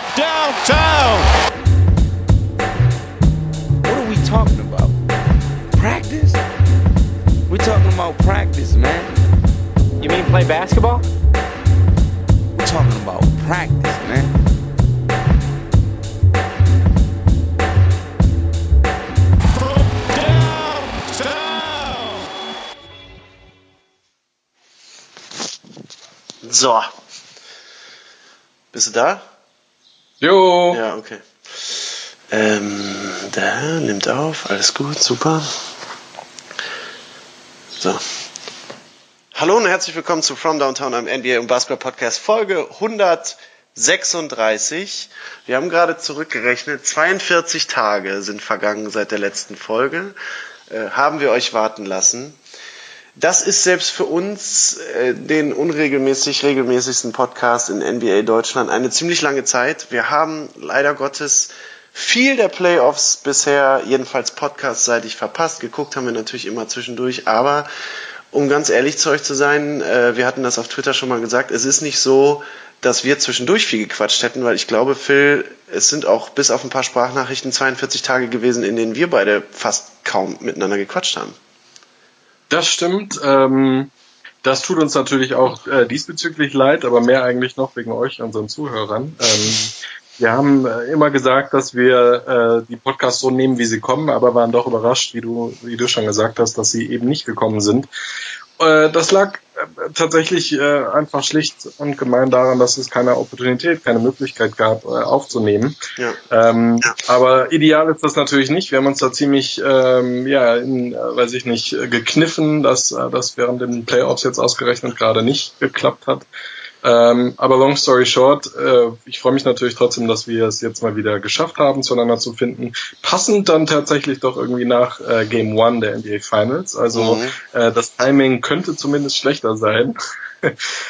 from downtown. What are we talking about? Practice? We're talking about practice, man. You mean play basketball? We're talking about practice, man. From downtown. So. Bist du da? Jo. Ja, okay. Ähm, der nimmt auf, alles gut, super. So. Hallo und herzlich willkommen zu From Downtown, einem NBA und Basketball Podcast, Folge 136. Wir haben gerade zurückgerechnet, 42 Tage sind vergangen seit der letzten Folge. Äh, haben wir euch warten lassen. Das ist selbst für uns, äh, den unregelmäßig regelmäßigsten Podcast in NBA Deutschland, eine ziemlich lange Zeit. Wir haben leider Gottes viel der Playoffs bisher, jedenfalls podcastseitig, verpasst. Geguckt haben wir natürlich immer zwischendurch, aber um ganz ehrlich zu euch zu sein, äh, wir hatten das auf Twitter schon mal gesagt, es ist nicht so, dass wir zwischendurch viel gequatscht hätten, weil ich glaube, Phil, es sind auch bis auf ein paar Sprachnachrichten 42 Tage gewesen, in denen wir beide fast kaum miteinander gequatscht haben. Das stimmt. Ähm, das tut uns natürlich auch äh, diesbezüglich leid, aber mehr eigentlich noch wegen euch, unseren Zuhörern. Ähm, wir haben äh, immer gesagt, dass wir äh, die Podcasts so nehmen, wie sie kommen, aber waren doch überrascht, wie du, wie du schon gesagt hast, dass sie eben nicht gekommen sind. Äh, das lag tatsächlich äh, einfach schlicht und gemein daran, dass es keine Opportunität, keine Möglichkeit gab, äh, aufzunehmen. Ja. Ähm, Aber ideal ist das natürlich nicht. Wir haben uns da ziemlich, ähm, ja, in, äh, weiß ich nicht, äh, gekniffen, dass äh, das während den Playoffs jetzt ausgerechnet gerade nicht geklappt hat. Ähm, aber long story short, äh, ich freue mich natürlich trotzdem, dass wir es jetzt mal wieder geschafft haben, zueinander zu finden. Passend dann tatsächlich doch irgendwie nach äh, Game One der NBA Finals. Also Mhm. äh, das Timing könnte zumindest schlechter sein.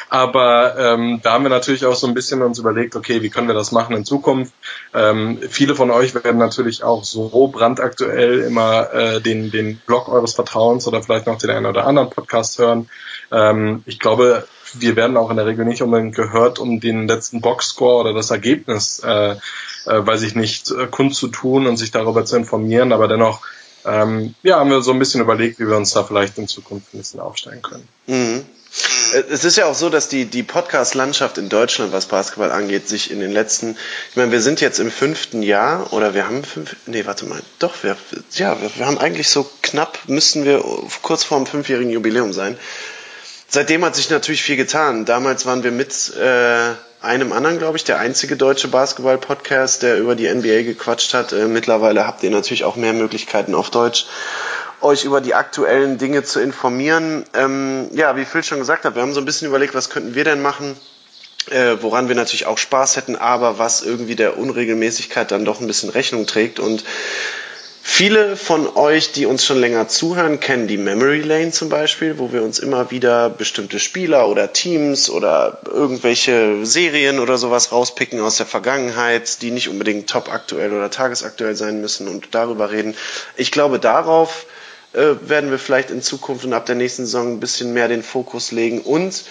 Aber ähm, da haben wir natürlich auch so ein bisschen uns überlegt, okay, wie können wir das machen in Zukunft? Ähm, viele von euch werden natürlich auch so brandaktuell immer äh, den, den Blog eures Vertrauens oder vielleicht noch den einen oder anderen Podcast hören. Ähm, ich glaube, wir werden auch in der Regel nicht unbedingt gehört, um den letzten Boxscore oder das Ergebnis, äh, äh, weiß ich nicht, äh, kundzutun und sich darüber zu informieren. Aber dennoch, ähm, ja, haben wir so ein bisschen überlegt, wie wir uns da vielleicht in Zukunft ein bisschen aufstellen können. Mhm. Äh, Es ist ja auch so, dass die, die Podcast-Landschaft in Deutschland, was Basketball angeht, sich in den letzten, ich meine, wir sind jetzt im fünften Jahr oder wir haben fünf, nee, warte mal, doch, wir, ja, wir, wir haben eigentlich so knapp, müssten wir kurz vor dem fünfjährigen Jubiläum sein. Seitdem hat sich natürlich viel getan. Damals waren wir mit äh, einem anderen, glaube ich, der einzige deutsche Basketball-Podcast, der über die NBA gequatscht hat. Äh, mittlerweile habt ihr natürlich auch mehr Möglichkeiten auf Deutsch, euch über die aktuellen Dinge zu informieren. Ähm, ja, wie Phil schon gesagt hat, wir haben so ein bisschen überlegt, was könnten wir denn machen, äh, woran wir natürlich auch Spaß hätten, aber was irgendwie der Unregelmäßigkeit dann doch ein bisschen Rechnung trägt. Und Viele von euch, die uns schon länger zuhören, kennen die Memory Lane zum Beispiel, wo wir uns immer wieder bestimmte Spieler oder Teams oder irgendwelche Serien oder sowas rauspicken aus der Vergangenheit, die nicht unbedingt top aktuell oder tagesaktuell sein müssen und darüber reden. Ich glaube, darauf äh, werden wir vielleicht in Zukunft und ab der nächsten Saison ein bisschen mehr den Fokus legen und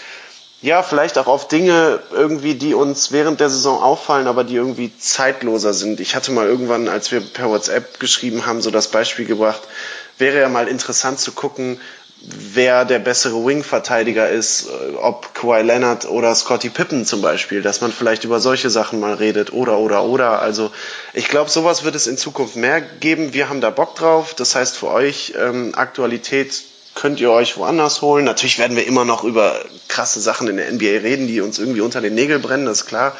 ja, vielleicht auch auf Dinge irgendwie, die uns während der Saison auffallen, aber die irgendwie zeitloser sind. Ich hatte mal irgendwann, als wir per WhatsApp geschrieben haben, so das Beispiel gebracht, wäre ja mal interessant zu gucken, wer der bessere Wing-Verteidiger ist, äh, ob Kawhi Leonard oder Scotty Pippen zum Beispiel, dass man vielleicht über solche Sachen mal redet oder oder oder. Also ich glaube, sowas wird es in Zukunft mehr geben. Wir haben da Bock drauf. Das heißt für euch ähm, Aktualität könnt ihr euch woanders holen. Natürlich werden wir immer noch über krasse Sachen in der NBA reden, die uns irgendwie unter den Nägeln brennen, das ist klar.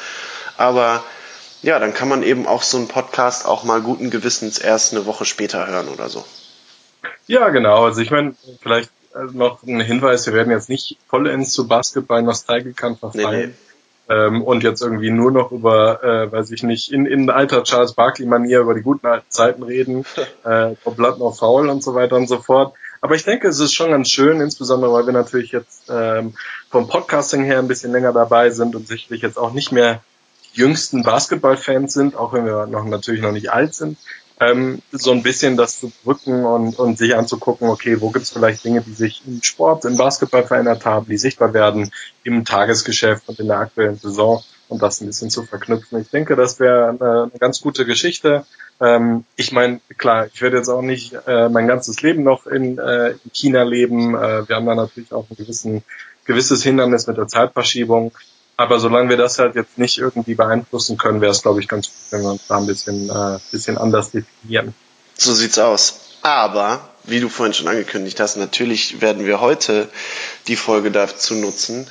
Aber ja, dann kann man eben auch so einen Podcast auch mal guten Gewissens erst eine Woche später hören oder so. Ja, genau. Also ich meine, vielleicht noch ein Hinweis, wir werden jetzt nicht vollends zu Basketball Nostalgikern verfallen. Nee, Ähm, und jetzt irgendwie nur noch über, äh, weiß ich nicht, in, in alter Charles Barkley-Manier über die guten alten Zeiten reden, äh, no Blood, no Foul und so weiter und so fort. Aber ich denke, es ist schon ganz schön, insbesondere weil wir natürlich jetzt ähm, vom Podcasting her ein bisschen länger dabei sind und sicherlich jetzt auch nicht mehr jüngsten Basketball-Fans sind, auch wenn wir noch natürlich noch nicht alt sind, ähm, so ein bisschen das zu drücken und, und sich anzugucken, okay, wo gibt's vielleicht Dinge, die sich im Sport, im Basketball verändert haben, die sichtbar werden im Tagesgeschäft und in der aktuellen Saison. Und das ein bisschen zu verknüpfen. Ich denke, das wäre eine, ganz gute Geschichte. Ähm, ich meine, klar, ich werde jetzt auch nicht äh, mein ganzes Leben noch in, äh, in China leben. Äh, wir haben da natürlich auch ein gewissen, gewisses Hindernis mit der Zeitverschiebung. Aber solange wir das halt jetzt nicht irgendwie beeinflussen können, wäre es, glaube ich, ganz gut, wenn wir uns da ein bisschen, äh, bisschen anders definieren. So sieht's aus. Aber, wie du vorhin schon angekündigt hast, natürlich werden wir heute die Folge dazu nutzen,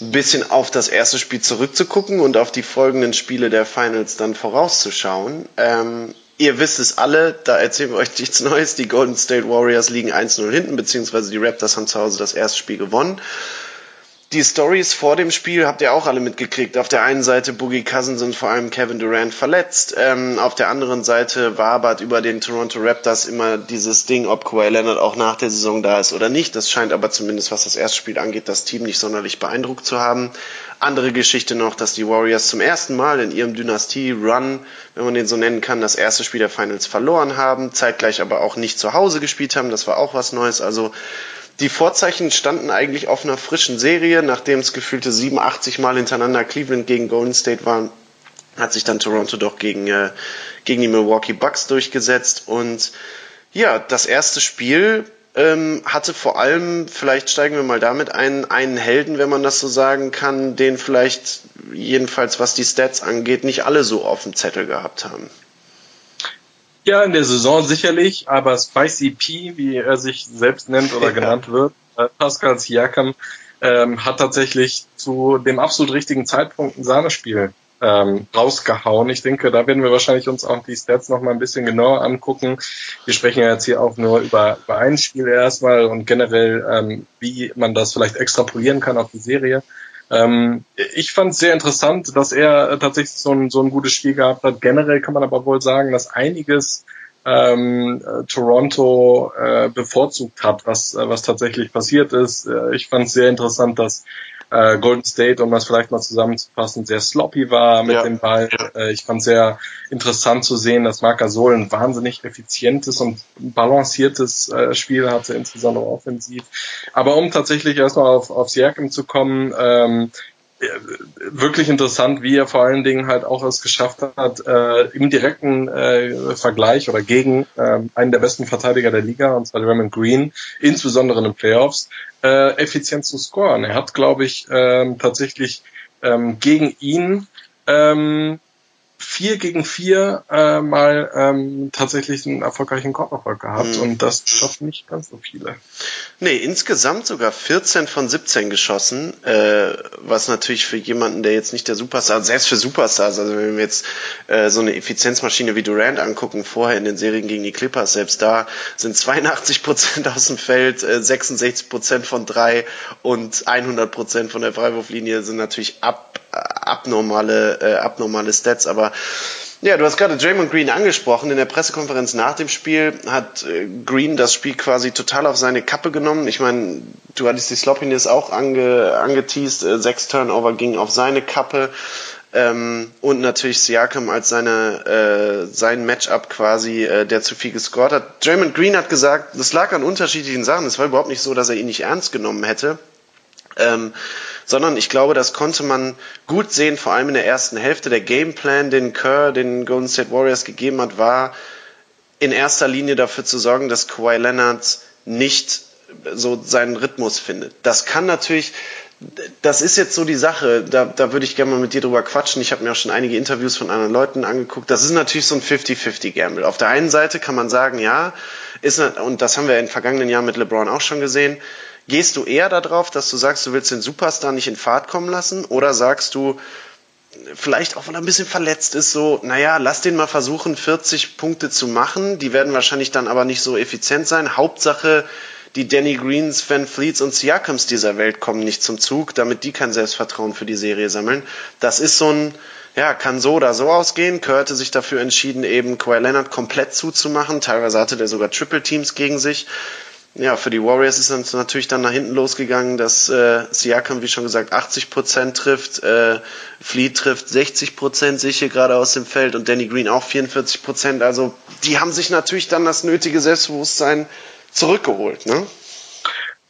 ein bisschen auf das erste Spiel zurückzugucken und auf die folgenden Spiele der Finals dann vorauszuschauen. Ähm, ihr wisst es alle, da erzählen wir euch nichts Neues. Die Golden State Warriors liegen 1-0 hinten, beziehungsweise die Raptors haben zu Hause das erste Spiel gewonnen die Stories vor dem Spiel habt ihr auch alle mitgekriegt. Auf der einen Seite Boogie Cousins und vor allem Kevin Durant verletzt. Ähm, auf der anderen Seite wabert über den Toronto Raptors immer dieses Ding, ob Kawhi Leonard auch nach der Saison da ist oder nicht. Das scheint aber zumindest, was das erste Spiel angeht, das Team nicht sonderlich beeindruckt zu haben. Andere Geschichte noch, dass die Warriors zum ersten Mal in ihrem Dynastie-Run, wenn man den so nennen kann, das erste Spiel der Finals verloren haben, zeitgleich aber auch nicht zu Hause gespielt haben. Das war auch was Neues. Also die Vorzeichen standen eigentlich auf einer frischen Serie, nachdem es gefühlte 87 Mal hintereinander Cleveland gegen Golden State war, hat sich dann Toronto doch gegen, äh, gegen die Milwaukee Bucks durchgesetzt. Und ja, das erste Spiel ähm, hatte vor allem, vielleicht steigen wir mal damit ein, einen Helden, wenn man das so sagen kann, den vielleicht jedenfalls was die Stats angeht, nicht alle so auf dem Zettel gehabt haben. Ja, in der Saison sicherlich, aber Spicy P, wie er sich selbst nennt oder genannt wird, äh, Pascal Siakam, ähm, hat tatsächlich zu dem absolut richtigen Zeitpunkt ein Sahnespiel ähm, rausgehauen. Ich denke, da werden wir wahrscheinlich uns auch die Stats noch mal ein bisschen genauer angucken. Wir sprechen ja jetzt hier auch nur über, über ein Spiel erstmal und generell, ähm, wie man das vielleicht extrapolieren kann auf die Serie. Ähm, ich fand es sehr interessant, dass er tatsächlich so ein, so ein gutes Spiel gehabt hat. Generell kann man aber wohl sagen, dass einiges ähm, äh, Toronto äh, bevorzugt hat, was, äh, was tatsächlich passiert ist. Äh, ich fand es sehr interessant, dass äh, Golden State, um das vielleicht mal zusammenzufassen, sehr sloppy war mit ja. dem Ball. Äh, ich fand sehr interessant zu sehen, dass Marc Gasol ein wahnsinnig effizientes und balanciertes äh, Spiel hatte, insbesondere offensiv. Aber um tatsächlich erstmal auf, auf Siakam zu kommen, ähm, wirklich interessant, wie er vor allen Dingen halt auch es geschafft hat, äh, im direkten äh, Vergleich oder gegen äh, einen der besten Verteidiger der Liga, und zwar Raymond Green, insbesondere in den Playoffs, äh, effizient zu scoren. Er hat, glaube ich, ähm, tatsächlich ähm, gegen ihn ähm, vier gegen vier äh, mal ähm, tatsächlich einen erfolgreichen Korberfolg gehabt mhm. und das schaffen nicht ganz so viele. Nee, insgesamt sogar 14 von 17 geschossen, äh, was natürlich für jemanden, der jetzt nicht der Superstar, selbst für Superstars, also wenn wir jetzt äh, so eine Effizienzmaschine wie Durant angucken, vorher in den Serien gegen die Clippers, selbst da sind 82 Prozent aus dem Feld, äh, 66 Prozent von drei und 100 Prozent von der Freiwurflinie sind natürlich ab abnormale, äh, abnormale Stats. Aber ja, du hast gerade Draymond Green angesprochen. In der Pressekonferenz nach dem Spiel hat äh, Green das Spiel quasi total auf seine Kappe genommen. Ich meine, du hattest die Sloppiness auch ange, angeteased. Äh, sechs Turnover gingen auf seine Kappe. Ähm, und natürlich Siakam als seine, äh, sein Matchup quasi, äh, der zu viel gescored hat. Draymond Green hat gesagt, das lag an unterschiedlichen Sachen. Es war überhaupt nicht so, dass er ihn nicht ernst genommen hätte. Ähm, sondern ich glaube, das konnte man gut sehen, vor allem in der ersten Hälfte. Der Gameplan, den Kerr den Golden State Warriors gegeben hat, war in erster Linie dafür zu sorgen, dass Kawhi Leonard nicht so seinen Rhythmus findet. Das kann natürlich, das ist jetzt so die Sache, da, da würde ich gerne mal mit dir drüber quatschen. Ich habe mir auch schon einige Interviews von anderen Leuten angeguckt. Das ist natürlich so ein 50-50-Gamble. Auf der einen Seite kann man sagen, ja, ist, und das haben wir in den vergangenen Jahren mit LeBron auch schon gesehen, Gehst du eher darauf, dass du sagst, du willst den Superstar nicht in Fahrt kommen lassen? Oder sagst du, vielleicht auch, weil er ein bisschen verletzt ist, so, naja, lass den mal versuchen, 40 Punkte zu machen. Die werden wahrscheinlich dann aber nicht so effizient sein. Hauptsache, die Danny Greens, Van Fleets und Siakams dieser Welt kommen nicht zum Zug, damit die kein Selbstvertrauen für die Serie sammeln. Das ist so ein, ja, kann so oder so ausgehen. Kerr hatte sich dafür entschieden, eben Kawhi Leonard komplett zuzumachen. Teilweise hatte der sogar Triple Teams gegen sich ja, für die Warriors ist es natürlich dann nach hinten losgegangen, dass äh, Siakam, wie schon gesagt, 80 Prozent trifft, äh, Fleet trifft 60 Prozent sicher gerade aus dem Feld und Danny Green auch 44 Prozent. Also die haben sich natürlich dann das nötige Selbstbewusstsein zurückgeholt. Ne?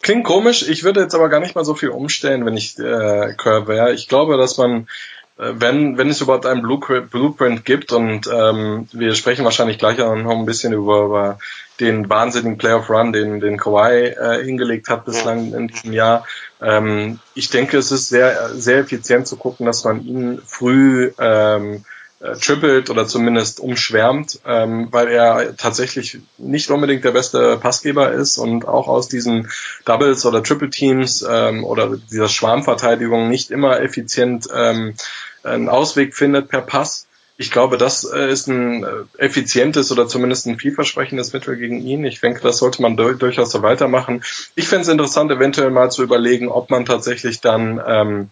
Klingt komisch. Ich würde jetzt aber gar nicht mal so viel umstellen, wenn ich äh, Kerr wäre. Ich glaube, dass man wenn, wenn es überhaupt einen Blueprint, Blueprint gibt und ähm, wir sprechen wahrscheinlich gleich noch ein bisschen über, über den wahnsinnigen Playoff Run, den, den Kawhi äh, hingelegt hat bislang in diesem Jahr. Ähm, ich denke, es ist sehr, sehr effizient zu gucken, dass man ihn früh ähm, äh, trippelt oder zumindest umschwärmt, ähm, weil er tatsächlich nicht unbedingt der beste Passgeber ist und auch aus diesen Doubles oder Triple Teams ähm, oder dieser Schwarmverteidigung nicht immer effizient ähm, einen Ausweg findet per Pass. Ich glaube, das äh, ist ein äh, effizientes oder zumindest ein vielversprechendes Mittel gegen ihn. Ich denke, das sollte man durchaus so weitermachen. Ich fände es interessant, eventuell mal zu überlegen, ob man tatsächlich dann ähm,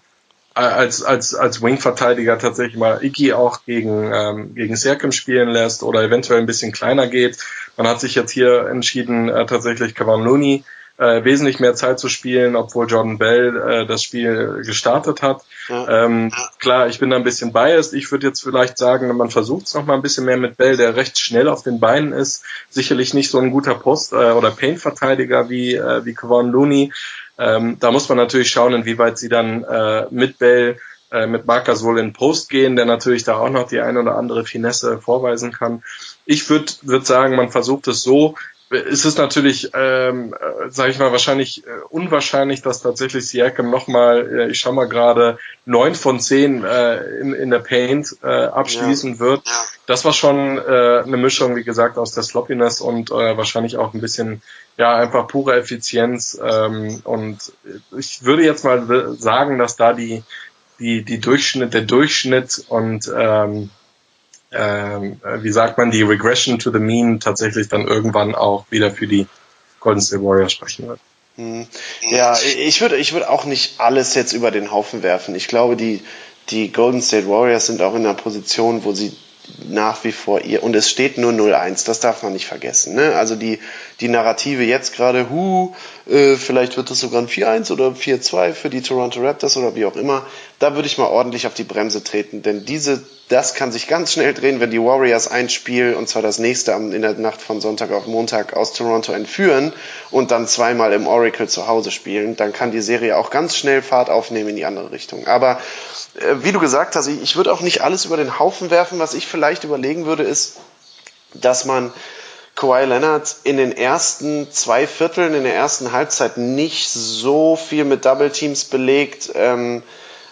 als als als Wing-Verteidiger tatsächlich mal Iki auch gegen ähm, gegen Serkim spielen lässt oder eventuell ein bisschen kleiner geht. Man hat sich jetzt hier entschieden, äh, tatsächlich Kevin Looney äh, wesentlich mehr Zeit zu spielen, obwohl Jordan Bell äh, das Spiel gestartet hat. Ja. Ähm, klar, ich bin da ein bisschen biased. Ich würde jetzt vielleicht sagen, man versucht es noch mal ein bisschen mehr mit Bell, der recht schnell auf den Beinen ist. Sicherlich nicht so ein guter Post- äh, oder Paint-Verteidiger wie äh, wie Kevon Looney. Ähm, da muss man natürlich schauen, inwieweit sie dann äh, mit Bell äh, mit Marcus wohl in Post gehen, der natürlich da auch noch die eine oder andere Finesse vorweisen kann. Ich würde würd sagen, man versucht es so, es ist natürlich, ähm, äh, sage ich mal, wahrscheinlich äh, unwahrscheinlich, dass tatsächlich Siakam nochmal, äh, ich schau mal gerade, neun von zehn äh, in, in der Paint äh, abschließen ja. wird. Das war schon äh, eine Mischung, wie gesagt, aus der Sloppiness und äh, wahrscheinlich auch ein bisschen, ja, einfach pure Effizienz. Ähm, und ich würde jetzt mal sagen, dass da die, die, die Durchschnitt, der Durchschnitt und ähm, wie sagt man, die Regression to the Mean tatsächlich dann irgendwann auch wieder für die Golden State Warriors sprechen wird. Hm. Ja, ich würde, ich würde auch nicht alles jetzt über den Haufen werfen. Ich glaube, die, die Golden State Warriors sind auch in einer Position, wo sie nach wie vor ihr, und es steht nur 0-1, das darf man nicht vergessen. Ne? Also die, die Narrative jetzt gerade, hu, äh, vielleicht wird es sogar ein 4-1 oder 4-2 für die Toronto Raptors oder wie auch immer, da würde ich mal ordentlich auf die Bremse treten, denn diese das kann sich ganz schnell drehen, wenn die Warriors ein Spiel, und zwar das nächste in der Nacht von Sonntag auf Montag aus Toronto entführen und dann zweimal im Oracle zu Hause spielen. Dann kann die Serie auch ganz schnell Fahrt aufnehmen in die andere Richtung. Aber äh, wie du gesagt hast, ich, würde auch nicht alles über den Haufen werfen. Was ich vielleicht überlegen würde, ist, dass man Kawhi Leonard in den ersten zwei Vierteln, in der ersten Halbzeit nicht so viel mit Double Teams belegt. Ähm,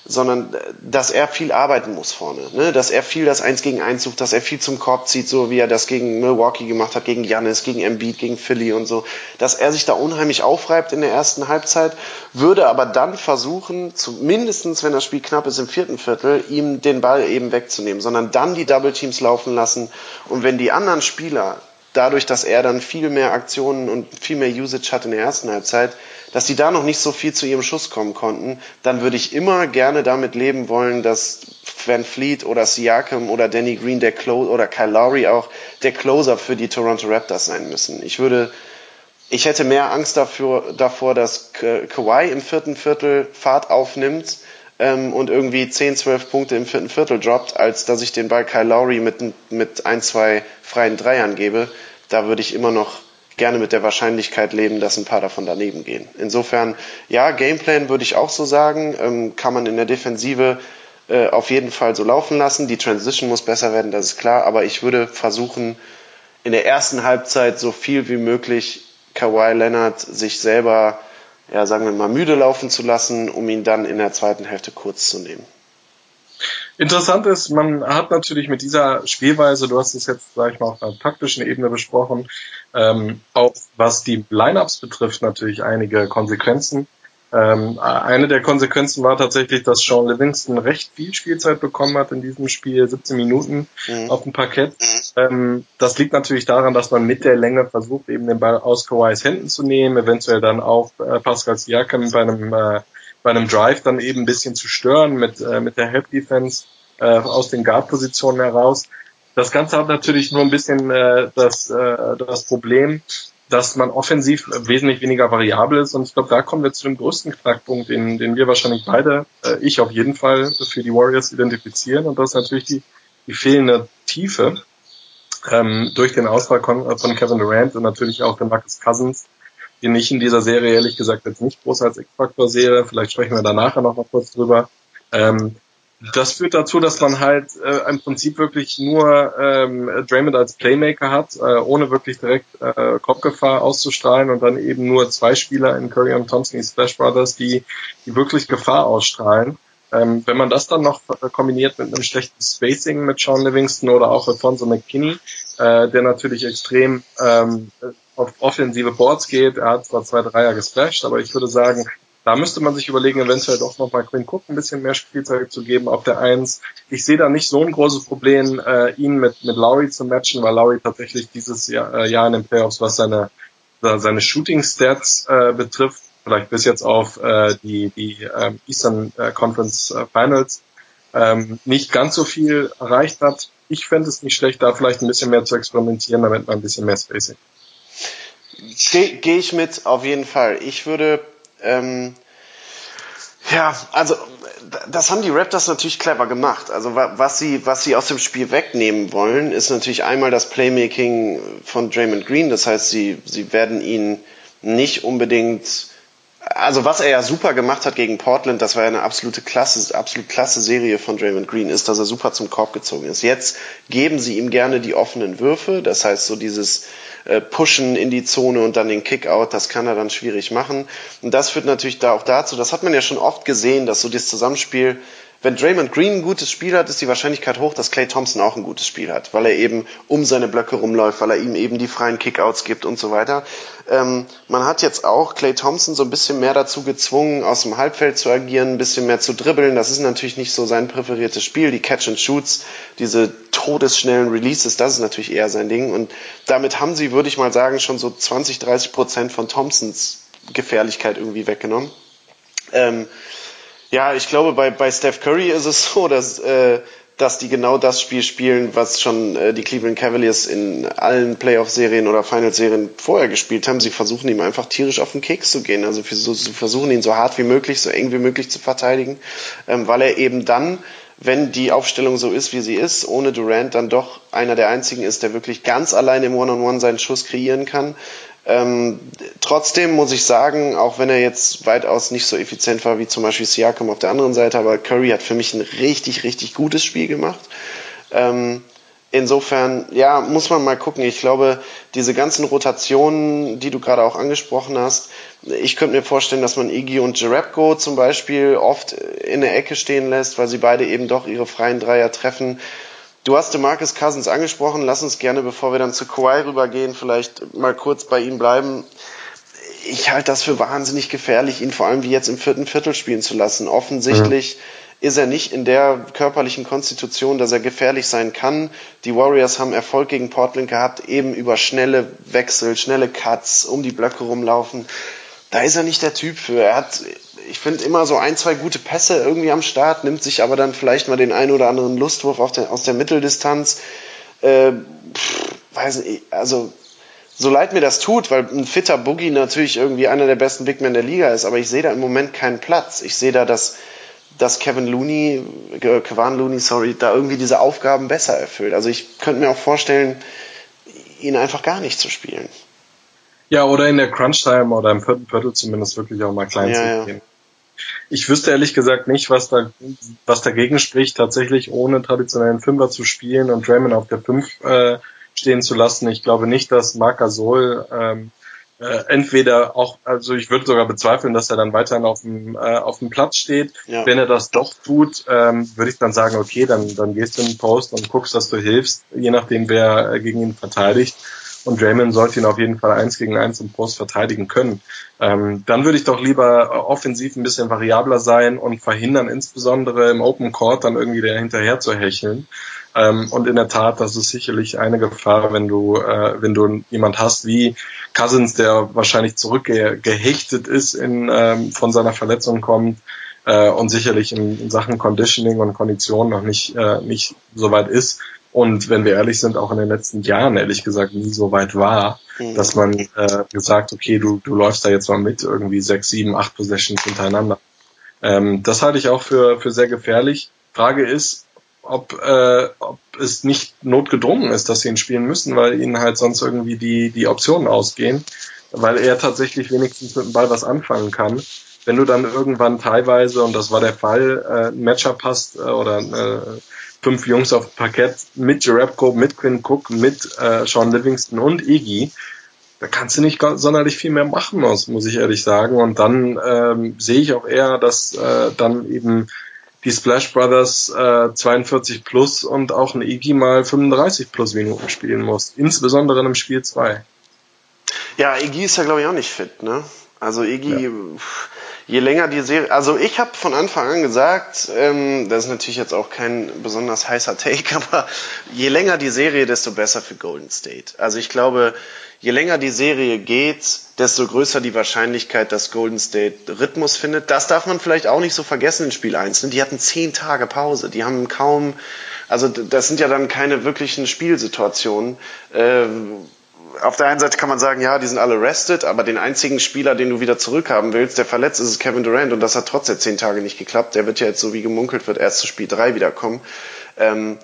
sondern dass er viel arbeiten muss vorne, ne? dass er viel das Eins gegen Eins sucht, dass er viel zum Korb zieht, so wie er das gegen Milwaukee gemacht hat, gegen Giannis, gegen Embiid, gegen Philly und so, dass er sich da unheimlich aufreibt in der ersten Halbzeit, würde aber dann versuchen, zumindestens wenn das Spiel knapp ist im vierten Viertel, ihm den Ball eben wegzunehmen, sondern dann die Double Teams laufen lassen und wenn die anderen Spieler dadurch, dass er dann viel mehr Aktionen und viel mehr Usage hat in der ersten Halbzeit, dass die da noch nicht so viel zu ihrem Schuss kommen konnten, dann würde ich immer gerne damit leben wollen, dass Van Fleet oder Siakam oder Danny Green der Clo oder Kyle Lowry auch der Closer für die Toronto Raptors sein müssen. Ich würde, ich hätte mehr Angst dafür, davor, dass Ka Kawhi im vierten Viertel Fahrt aufnimmt ähm, und irgendwie 10, 12 Punkte im vierten Viertel droppt, als dass ich den Ball Kyle Lowry mit, mit ein, zwei freien Dreiern gebe. Da würde ich immer noch gerne mit der Wahrscheinlichkeit leben, dass ein paar davon daneben gehen. Insofern, ja, Gameplan würde ich auch so sagen, ähm, kann man in der Defensive äh, auf jeden Fall so laufen lassen. Die Transition muss besser werden, das ist klar, aber ich würde versuchen, in der ersten Halbzeit so viel wie möglich Kawhi Leonard sich selber, ja, sagen wir mal, müde laufen zu lassen, um ihn dann in der zweiten Hälfte kurz zu nehmen. Interessant ist, man hat natürlich mit dieser Spielweise, du hast es jetzt, sag ich mal, auf einer taktischen Ebene besprochen, ähm, auch was die Lineups betrifft, natürlich einige Konsequenzen. Ähm, eine der Konsequenzen war tatsächlich, dass Sean Livingston recht viel Spielzeit bekommen hat in diesem Spiel, 17 Minuten mhm. auf dem Parkett. Ähm, das liegt natürlich daran, dass man mit der Länge versucht, eben den Ball aus Kawhis Händen zu nehmen, eventuell dann auch äh, Pascal Siakam bei einem äh, bei einem Drive dann eben ein bisschen zu stören mit, äh, mit der Help Defense äh, aus den Guard-Positionen heraus. Das Ganze hat natürlich nur ein bisschen äh, das, äh, das Problem, dass man offensiv wesentlich weniger variabel ist. Und ich glaube, da kommen wir zu dem größten Knackpunkt, den, den wir wahrscheinlich beide, äh, ich auf jeden Fall, für die Warriors identifizieren. Und das ist natürlich die, die fehlende Tiefe ähm, durch den Ausfall von, von Kevin Durant und natürlich auch der Marcus Cousins, den ich in dieser Serie ehrlich gesagt jetzt nicht groß als X-Faktor sehe. Vielleicht sprechen wir da nachher noch mal kurz drüber. Ähm, das führt dazu, dass man halt äh, im Prinzip wirklich nur ähm, Draymond als Playmaker hat, äh, ohne wirklich direkt äh, Kopfgefahr auszustrahlen und dann eben nur zwei Spieler in Curry und Thompson, die Splash Brothers, die, die wirklich Gefahr ausstrahlen. Ähm, wenn man das dann noch kombiniert mit einem schlechten Spacing mit Sean Livingston oder auch Alfonso McKinney, äh, der natürlich extrem ähm, auf offensive Boards geht, er hat zwar zwei Dreier gesplashed, aber ich würde sagen, da müsste man sich überlegen, eventuell doch nochmal Quinn Cook ein bisschen mehr Spielzeit zu geben auf der Eins. Ich sehe da nicht so ein großes Problem, äh, ihn mit, mit Lowry zu matchen, weil Lowry tatsächlich dieses Jahr, äh, Jahr in den Playoffs, was seine, seine Shooting Stats äh, betrifft, vielleicht bis jetzt auf äh, die, die ähm, Eastern äh, Conference äh, Finals, ähm, nicht ganz so viel erreicht hat. Ich fände es nicht schlecht, da vielleicht ein bisschen mehr zu experimentieren, damit man ein bisschen mehr Spacing. Gehe geh ich mit, auf jeden Fall. Ich würde ähm, ja, also das haben die Raptors natürlich clever gemacht. Also was sie, was sie aus dem Spiel wegnehmen wollen, ist natürlich einmal das Playmaking von Draymond Green. Das heißt, sie, sie werden ihn nicht unbedingt, also was er ja super gemacht hat gegen Portland, das war ja eine absolute klasse, absolut klasse Serie von Draymond Green, ist, dass er super zum Korb gezogen ist. Jetzt geben sie ihm gerne die offenen Würfe. Das heißt, so dieses äh, pushen in die Zone und dann den Kickout, das kann er dann schwierig machen. Und das führt natürlich da auch dazu, das hat man ja schon oft gesehen, dass so das Zusammenspiel wenn Draymond Green ein gutes Spiel hat, ist die Wahrscheinlichkeit hoch, dass Clay Thompson auch ein gutes Spiel hat, weil er eben um seine Blöcke rumläuft, weil er ihm eben die freien Kickouts gibt und so weiter. Ähm, man hat jetzt auch Clay Thompson so ein bisschen mehr dazu gezwungen, aus dem Halbfeld zu agieren, ein bisschen mehr zu dribbeln. Das ist natürlich nicht so sein präferiertes Spiel. Die Catch and Shoots, diese todesschnellen Releases, das ist natürlich eher sein Ding. Und damit haben sie, würde ich mal sagen, schon so 20, 30 Prozent von Thompsons Gefährlichkeit irgendwie weggenommen. Ähm, ja, ich glaube, bei, bei Steph Curry ist es so, dass, äh, dass die genau das Spiel spielen, was schon äh, die Cleveland Cavaliers in allen Playoff-Serien oder Finals-Serien vorher gespielt haben. Sie versuchen ihm einfach tierisch auf den Keks zu gehen. Also sie versuchen ihn so hart wie möglich, so eng wie möglich zu verteidigen, ähm, weil er eben dann wenn die Aufstellung so ist, wie sie ist, ohne Durant dann doch einer der einzigen ist, der wirklich ganz allein im One-on-One -on -One seinen Schuss kreieren kann. Ähm, trotzdem muss ich sagen, auch wenn er jetzt weitaus nicht so effizient war wie zum Beispiel Siakam auf der anderen Seite, aber Curry hat für mich ein richtig, richtig gutes Spiel gemacht. Ähm, insofern, ja, muss man mal gucken. Ich glaube, diese ganzen Rotationen, die du gerade auch angesprochen hast, ich könnte mir vorstellen, dass man Iggy und Jerebko zum Beispiel oft in der Ecke stehen lässt, weil sie beide eben doch ihre freien Dreier treffen. Du hast Marcus Cousins angesprochen. Lass uns gerne, bevor wir dann zu Kawhi rübergehen, vielleicht mal kurz bei ihm bleiben. Ich halte das für wahnsinnig gefährlich, ihn vor allem wie jetzt im vierten Viertel spielen zu lassen. Offensichtlich mhm. ist er nicht in der körperlichen Konstitution, dass er gefährlich sein kann. Die Warriors haben Erfolg gegen Portland gehabt, eben über schnelle Wechsel, schnelle Cuts, um die Blöcke rumlaufen. Da ist er nicht der Typ für. Er hat ich finde immer so ein, zwei gute Pässe irgendwie am Start, nimmt sich aber dann vielleicht mal den einen oder anderen Lustwurf der, aus der Mitteldistanz. Äh, weiß nicht, also so leid mir das tut, weil ein fitter Boogie natürlich irgendwie einer der besten Big Men der Liga ist, aber ich sehe da im Moment keinen Platz. Ich sehe da, dass, dass Kevin Looney, äh, Kevin Looney, sorry, da irgendwie diese Aufgaben besser erfüllt. Also ich könnte mir auch vorstellen, ihn einfach gar nicht zu spielen. Ja, oder in der Crunch-Time oder im vierten Viertel zumindest wirklich auch mal klein ja, zu gehen. Ja. Ich wüsste ehrlich gesagt nicht, was da, was dagegen spricht, tatsächlich ohne traditionellen Fünfer zu spielen und Draymond auf der Fünf äh, stehen zu lassen. Ich glaube nicht, dass Marc Gasol ähm, äh, entweder auch, also ich würde sogar bezweifeln, dass er dann weiterhin auf dem, äh, auf dem Platz steht. Ja. Wenn er das doch tut, ähm, würde ich dann sagen, okay, dann, dann gehst du in den Post und guckst, dass du hilfst, je nachdem, wer äh, gegen ihn verteidigt und Draymond sollte ihn auf jeden Fall eins gegen eins im Post verteidigen können. Ähm, dann würde ich doch lieber offensiv ein bisschen variabler sein und verhindern, insbesondere im Open Court dann irgendwie der hinterher zu hecheln. Ähm, und in der Tat, das ist sicherlich eine Gefahr, wenn du, äh, wenn du jemand hast wie Cousins, der wahrscheinlich zurückgehechtet ist, in, ähm, von seiner Verletzung kommt, äh, und sicherlich in, in, Sachen Conditioning und Kondition noch nicht, äh, nicht so weit ist, und wenn wir ehrlich sind, auch in den letzten Jahren ehrlich gesagt nie so weit war, mhm. dass man äh, gesagt, okay, du, du läufst da jetzt mal mit irgendwie sechs, sieben, acht Possessions hintereinander. Ähm, das halte ich auch für, für sehr gefährlich. Frage ist, ob, äh, ob es nicht notgedrungen ist, dass sie ihn spielen müssen, weil ihnen halt sonst irgendwie die, die Optionen ausgehen, weil er tatsächlich wenigstens mit dem Ball was anfangen kann. wenn du dann irgendwann teilweise, und das war der Fall, äh, ein Matchup hast äh, oder äh, fünf Jungs auf Parkett mit Jerebko, mit Quinn Cook, mit äh, Sean Livingston und Iggy, da kannst du nicht sonderlich viel mehr machen, muss, muss ich ehrlich sagen. Und dann ähm, sehe ich auch eher, dass äh, dann eben die Splash Brothers äh, 42 plus und auch ein Iggy mal 35 plus Minuten spielen muss, insbesondere im Spiel 2. Ja, Iggy ist ja glaube ich auch nicht fit, ne? Also Iggy, ja. Je länger die Serie, also ich habe von Anfang an gesagt, ähm, das ist natürlich jetzt auch kein besonders heißer Take, aber je länger die Serie, desto besser für Golden State. Also ich glaube, je länger die Serie geht, desto größer die Wahrscheinlichkeit, dass Golden State Rhythmus findet. Das darf man vielleicht auch nicht so vergessen in Spiel 1. Ne? Die hatten zehn Tage Pause, die haben kaum, also das sind ja dann keine wirklichen Spielsituationen. Ähm, auf der einen Seite kann man sagen, ja, die sind alle rested, aber den einzigen Spieler, den du wieder zurückhaben willst, der verletzt ist, ist Kevin Durant und das hat trotz der zehn Tage nicht geklappt. Der wird ja jetzt, so wie gemunkelt wird, erst zu Spiel drei wiederkommen. Ähm,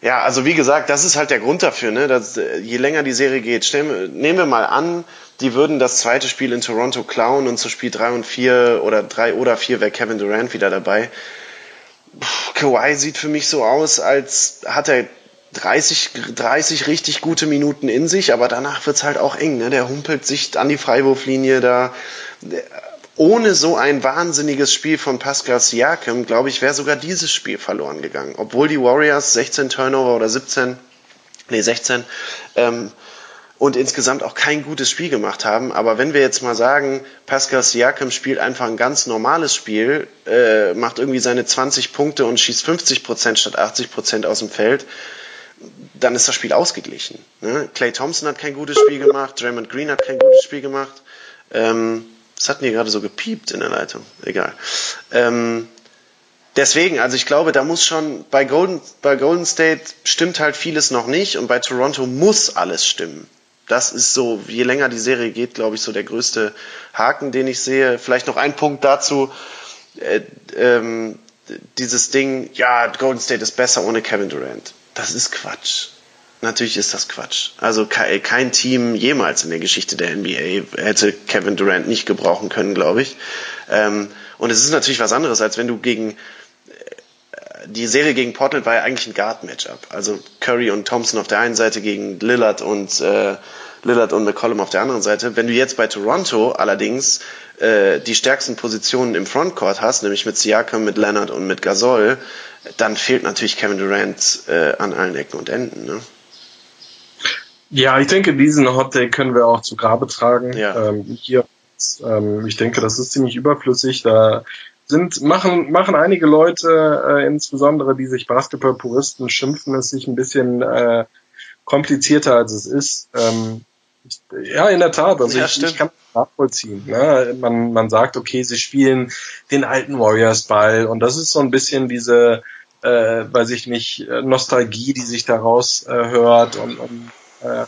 ja, also wie gesagt, das ist halt der Grund dafür, ne? Dass, äh, je länger die Serie geht, stellen, nehmen wir mal an, die würden das zweite Spiel in Toronto klauen und zu Spiel drei und vier oder drei oder vier wäre Kevin Durant wieder dabei. Puh, Kawhi sieht für mich so aus, als hat er 30, 30 richtig gute Minuten in sich, aber danach wird's halt auch eng. Ne? Der humpelt sich an die Freiwurflinie da. Ohne so ein wahnsinniges Spiel von Pascal Siakam, glaube ich, wäre sogar dieses Spiel verloren gegangen. Obwohl die Warriors 16 Turnover oder 17, nee 16, ähm, und insgesamt auch kein gutes Spiel gemacht haben. Aber wenn wir jetzt mal sagen, Pascal Siakam spielt einfach ein ganz normales Spiel, äh, macht irgendwie seine 20 Punkte und schießt 50 Prozent statt 80 Prozent aus dem Feld, dann ist das Spiel ausgeglichen. Ne? Clay Thompson hat kein gutes Spiel gemacht, Draymond Green hat kein gutes Spiel gemacht. Ähm, das hatten hier gerade so gepiept in der Leitung. Egal. Ähm, deswegen, also ich glaube, da muss schon bei Golden, bei Golden State stimmt halt vieles noch nicht und bei Toronto muss alles stimmen. Das ist so, je länger die Serie geht, glaube ich, so der größte Haken, den ich sehe. Vielleicht noch ein Punkt dazu. Äh, ähm, dieses Ding, ja, Golden State ist besser ohne Kevin Durant das ist Quatsch. Natürlich ist das Quatsch. Also kein Team jemals in der Geschichte der NBA hätte Kevin Durant nicht gebrauchen können, glaube ich. Ähm, und es ist natürlich was anderes, als wenn du gegen äh, die Serie gegen Portland war ja eigentlich ein Guard-Matchup. Also Curry und Thompson auf der einen Seite gegen Lillard und äh, Lillard und McCollum auf der anderen Seite. Wenn du jetzt bei Toronto allerdings äh, die stärksten Positionen im Frontcourt hast, nämlich mit Siakam, mit Leonard und mit Gasol, dann fehlt natürlich Kevin Durant äh, an allen Ecken und Enden. Ne? Ja, ich denke, diesen Hot Take können wir auch zu Grabe tragen. Ja. Ähm, hier, ähm, ich denke, das ist ziemlich überflüssig. Da sind machen machen einige Leute, äh, insbesondere die sich Basketball-Puristen schimpfen, es sich ein bisschen äh, komplizierter als es ist. Ähm, ich, ja, in der Tat. Also ja, ich, ich kann nachvollziehen. Ne? Man, man sagt, okay, sie spielen den alten Warriors-Ball und das ist so ein bisschen diese, äh, weiß ich nicht, Nostalgie, die sich daraus äh, hört und, und äh,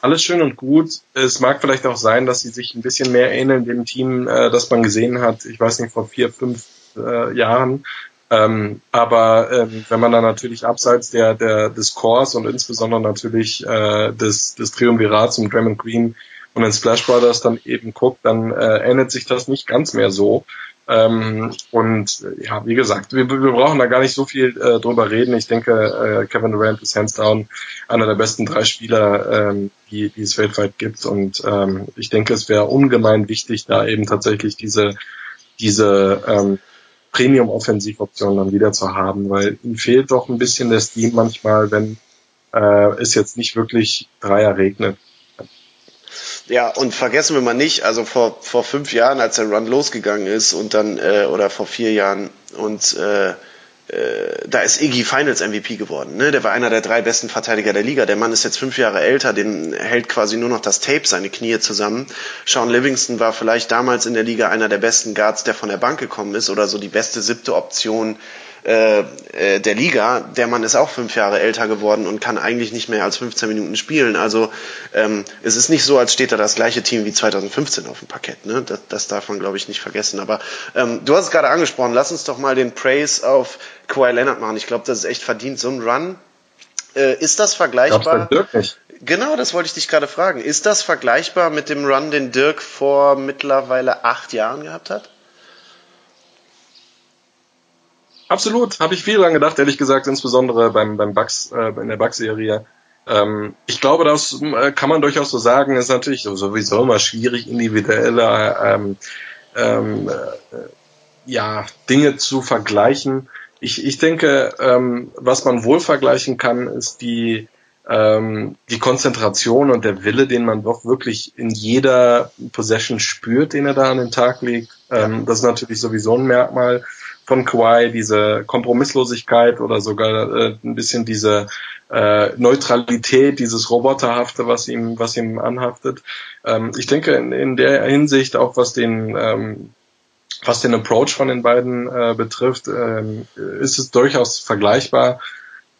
alles schön und gut. Es mag vielleicht auch sein, dass sie sich ein bisschen mehr ähneln dem Team, äh, das man gesehen hat, ich weiß nicht, vor vier, fünf äh, Jahren. Ähm, aber ähm, wenn man dann natürlich abseits der, der des Cores und insbesondere natürlich äh, des, des Triumvirats um Draymond Green und den Splash Brothers dann eben guckt, dann äh, ändert sich das nicht ganz mehr so. Ähm, und äh, ja, wie gesagt, wir, wir brauchen da gar nicht so viel äh, drüber reden. Ich denke, äh, Kevin Durant ist hands down einer der besten drei Spieler, ähm, die, die es weltweit gibt. Und ähm, ich denke, es wäre ungemein wichtig, da eben tatsächlich diese diese ähm, Premium-Offensivoption dann wieder zu haben, weil ihm fehlt doch ein bisschen der Steam manchmal, wenn äh, es jetzt nicht wirklich Dreier regnet. Ja, und vergessen wir mal nicht, also vor, vor fünf Jahren, als der Run losgegangen ist und dann, äh, oder vor vier Jahren und äh, äh, da ist Iggy Finals MVP geworden. Ne? Der war einer der drei besten Verteidiger der Liga. Der Mann ist jetzt fünf Jahre älter, den hält quasi nur noch das Tape seine Knie zusammen. Sean Livingston war vielleicht damals in der Liga einer der besten Guards, der von der Bank gekommen ist oder so die beste siebte Option äh, äh, der Liga. Der Mann ist auch fünf Jahre älter geworden und kann eigentlich nicht mehr als 15 Minuten spielen. Also ähm, es ist nicht so, als steht da das gleiche Team wie 2015 auf dem Parkett. Ne? Das, das darf man, glaube ich, nicht vergessen. Aber ähm, du hast es gerade angesprochen. Lass uns doch mal den Praise auf Kawhi Leonard machen. Ich glaube, das ist echt verdient. So ein Run. Äh, ist das vergleichbar? Genau, das wollte ich dich gerade fragen. Ist das vergleichbar mit dem Run, den Dirk vor mittlerweile acht Jahren gehabt hat? Absolut, habe ich viel dran gedacht, ehrlich gesagt, insbesondere beim, beim Bugs, äh, in der Bugs-Serie. Ähm, ich glaube, das äh, kann man durchaus so sagen, ist natürlich sowieso immer schwierig, individuelle ähm, ähm, äh, ja, Dinge zu vergleichen. Ich, ich denke, ähm, was man wohl vergleichen kann, ist die, ähm, die Konzentration und der Wille, den man doch wirklich in jeder Possession spürt, den er da an den Tag legt. Ähm, das ist natürlich sowieso ein Merkmal von Kawhi, diese Kompromisslosigkeit oder sogar äh, ein bisschen diese äh, Neutralität, dieses Roboterhafte, was ihm, was ihm anhaftet. Ähm, ich denke in, in der Hinsicht auch was den ähm, was den Approach von den beiden äh, betrifft, ähm, ist es durchaus vergleichbar.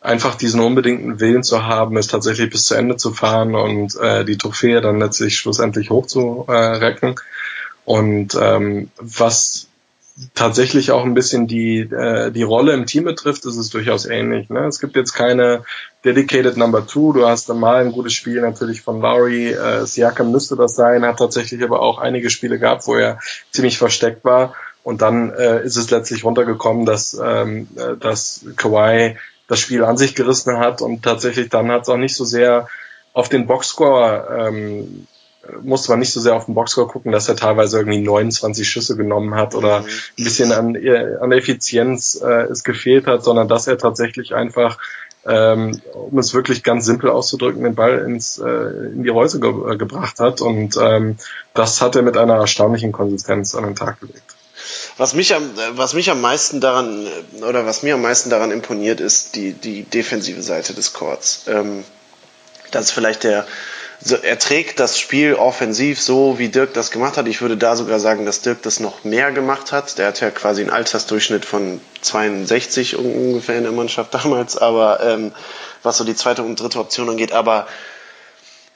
Einfach diesen unbedingten Willen zu haben, es tatsächlich bis zu Ende zu fahren und äh, die Trophäe dann letztlich schlussendlich hochzurecken. Und ähm, was tatsächlich auch ein bisschen die, äh, die Rolle im Team betrifft, ist es durchaus ähnlich. Ne? Es gibt jetzt keine dedicated Number Two. Du hast mal ein gutes Spiel natürlich von Lowry. Äh, Siakam müsste das sein, hat tatsächlich aber auch einige Spiele gehabt, wo er ziemlich versteckt war. Und dann äh, ist es letztlich runtergekommen, dass, ähm, äh, dass Kawhi das Spiel an sich gerissen hat und tatsächlich dann hat es auch nicht so sehr auf den Boxscore ähm, musste man nicht so sehr auf den Boxscore gucken, dass er teilweise irgendwie 29 Schüsse genommen hat oder mhm. ein bisschen an, äh, an Effizienz äh, es gefehlt hat, sondern dass er tatsächlich einfach, ähm, um es wirklich ganz simpel auszudrücken, den Ball ins, äh, in die Häuser ge äh, gebracht hat. Und ähm, das hat er mit einer erstaunlichen Konsistenz an den Tag gelegt. Was mich am, was mich am meisten daran, oder was mir am meisten daran imponiert, ist die, die defensive Seite des Courts. Ähm, das ist vielleicht der, er trägt das Spiel offensiv so, wie Dirk das gemacht hat. Ich würde da sogar sagen, dass Dirk das noch mehr gemacht hat. Der hat ja quasi einen Altersdurchschnitt von 62 ungefähr in der Mannschaft damals, aber ähm, was so die zweite und dritte Option angeht. Aber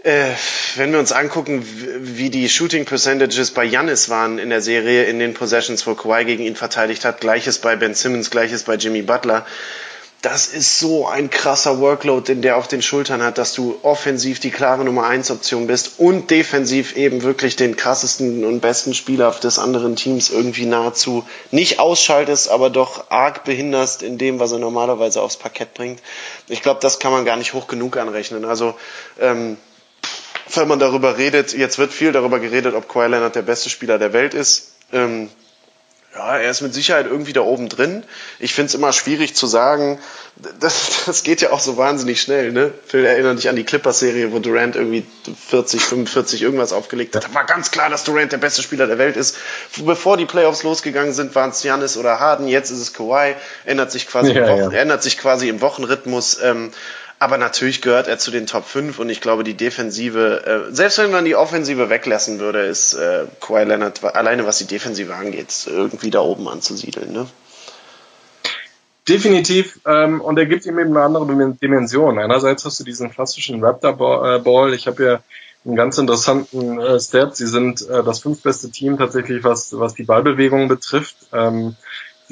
äh, wenn wir uns angucken, wie die Shooting Percentages bei Janis waren in der Serie, in den Possessions, wo Kawhi gegen ihn verteidigt hat, gleiches bei Ben Simmons, gleiches bei Jimmy Butler, das ist so ein krasser Workload, den der auf den Schultern hat, dass du offensiv die klare Nummer 1 Option bist und defensiv eben wirklich den krassesten und besten Spieler des anderen Teams irgendwie nahezu nicht ausschaltest, aber doch arg behinderst in dem, was er normalerweise aufs Parkett bringt. Ich glaube, das kann man gar nicht hoch genug anrechnen. Also ähm, wenn man darüber redet, jetzt wird viel darüber geredet, ob Kawhi Leonard der beste Spieler der Welt ist. Ähm, ja, er ist mit Sicherheit irgendwie da oben drin. Ich finde es immer schwierig zu sagen, das, das geht ja auch so wahnsinnig schnell, ne? Phil erinnert dich an die Clippers-Serie, wo Durant irgendwie 40, 45 irgendwas aufgelegt hat. Da war ganz klar, dass Durant der beste Spieler der Welt ist. Bevor die Playoffs losgegangen sind, waren es Giannis oder Harden, jetzt ist es Kawhi, ändert sich quasi, ja, im, Wochen, ja. ändert sich quasi im Wochenrhythmus. Ähm, aber natürlich gehört er zu den Top 5 und ich glaube, die Defensive, äh, selbst wenn man die Offensive weglassen würde, ist äh, Kawhi Leonard alleine was die Defensive angeht, irgendwie da oben anzusiedeln. Ne? Definitiv, ähm, und er gibt ihm eben eine andere Dimension. Einerseits hast du diesen klassischen Raptor-Ball. Ich habe ja einen ganz interessanten äh, Stat. Sie sind äh, das fünftbeste Team tatsächlich, was, was die Ballbewegung betrifft. Ähm,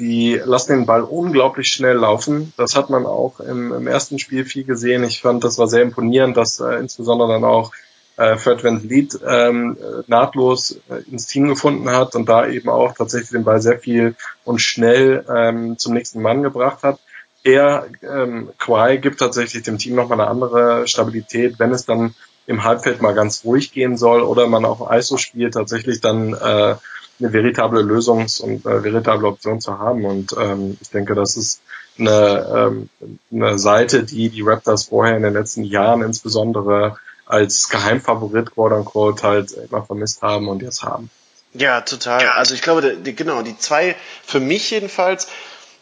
die lassen den Ball unglaublich schnell laufen. Das hat man auch im, im ersten Spiel viel gesehen. Ich fand, das war sehr imponierend, dass äh, insbesondere dann auch äh, Fred Van Vliet ähm, nahtlos äh, ins Team gefunden hat und da eben auch tatsächlich den Ball sehr viel und schnell ähm, zum nächsten Mann gebracht hat. Er, ähm, Quai, gibt tatsächlich dem Team nochmal eine andere Stabilität, wenn es dann im Halbfeld mal ganz ruhig gehen soll oder man auch ISO spielt, tatsächlich dann äh, eine veritable Lösungs- und äh, veritable Option zu haben. Und ähm, ich denke, das ist eine, ähm, eine Seite, die die Raptors vorher in den letzten Jahren insbesondere als Geheimfavorit, quote unquote, halt immer vermisst haben und jetzt haben. Ja, total. Also ich glaube, die, genau, die zwei, für mich jedenfalls,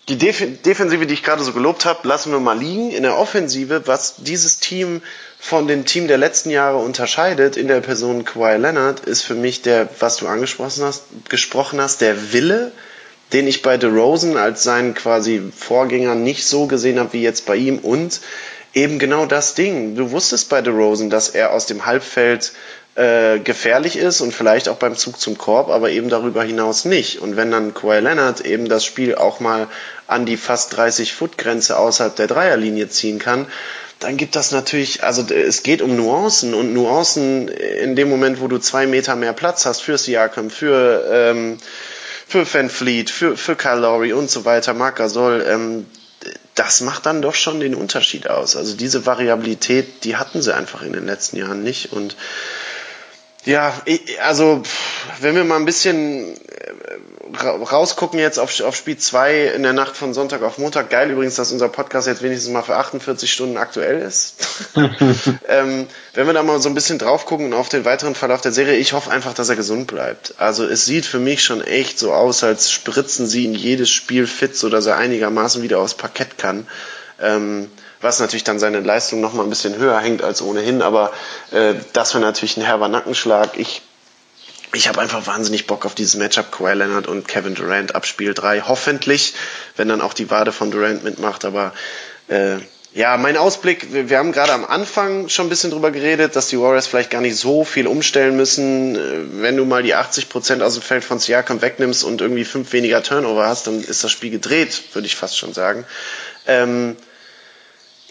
die Def Defensive, die ich gerade so gelobt habe, lassen wir mal liegen. In der Offensive, was dieses Team von dem Team der letzten Jahre unterscheidet in der Person Kawhi Leonard, ist für mich der, was du angesprochen hast, gesprochen hast, der Wille, den ich bei DeRozan als seinen quasi Vorgänger nicht so gesehen habe wie jetzt bei ihm und eben genau das Ding. Du wusstest bei DeRozan, dass er aus dem Halbfeld äh, gefährlich ist und vielleicht auch beim Zug zum Korb, aber eben darüber hinaus nicht. Und wenn dann Kawhi Leonard eben das Spiel auch mal an die fast 30 Foot Grenze außerhalb der Dreierlinie ziehen kann, dann gibt das natürlich, also es geht um Nuancen und Nuancen in dem Moment, wo du zwei Meter mehr Platz hast für Siakam, für ähm, für Van Fleet, für, für Kyle und so weiter, Marc Gasol, ähm, das macht dann doch schon den Unterschied aus. Also diese Variabilität, die hatten sie einfach in den letzten Jahren nicht und ja, also wenn wir mal ein bisschen äh, rausgucken jetzt auf, auf Spiel 2 in der Nacht von Sonntag auf Montag, geil übrigens, dass unser Podcast jetzt wenigstens mal für 48 Stunden aktuell ist. ähm, wenn wir da mal so ein bisschen drauf gucken auf den weiteren Verlauf der Serie, ich hoffe einfach, dass er gesund bleibt. Also es sieht für mich schon echt so aus, als spritzen sie in jedes Spiel fit, so dass er einigermaßen wieder aufs Parkett kann. Ähm, was natürlich dann seine Leistung noch mal ein bisschen höher hängt als ohnehin, aber äh, das wäre natürlich ein herber Nackenschlag. Ich ich habe einfach wahnsinnig Bock auf dieses Matchup Kawhi Leonard und Kevin Durant ab Spiel 3. Hoffentlich, wenn dann auch die Wade von Durant mitmacht, aber äh, ja, mein Ausblick, wir, wir haben gerade am Anfang schon ein bisschen drüber geredet, dass die Warriors vielleicht gar nicht so viel umstellen müssen. Äh, wenn du mal die 80 Prozent aus dem Feld von Siakam wegnimmst und irgendwie fünf weniger Turnover hast, dann ist das Spiel gedreht, würde ich fast schon sagen. Ähm,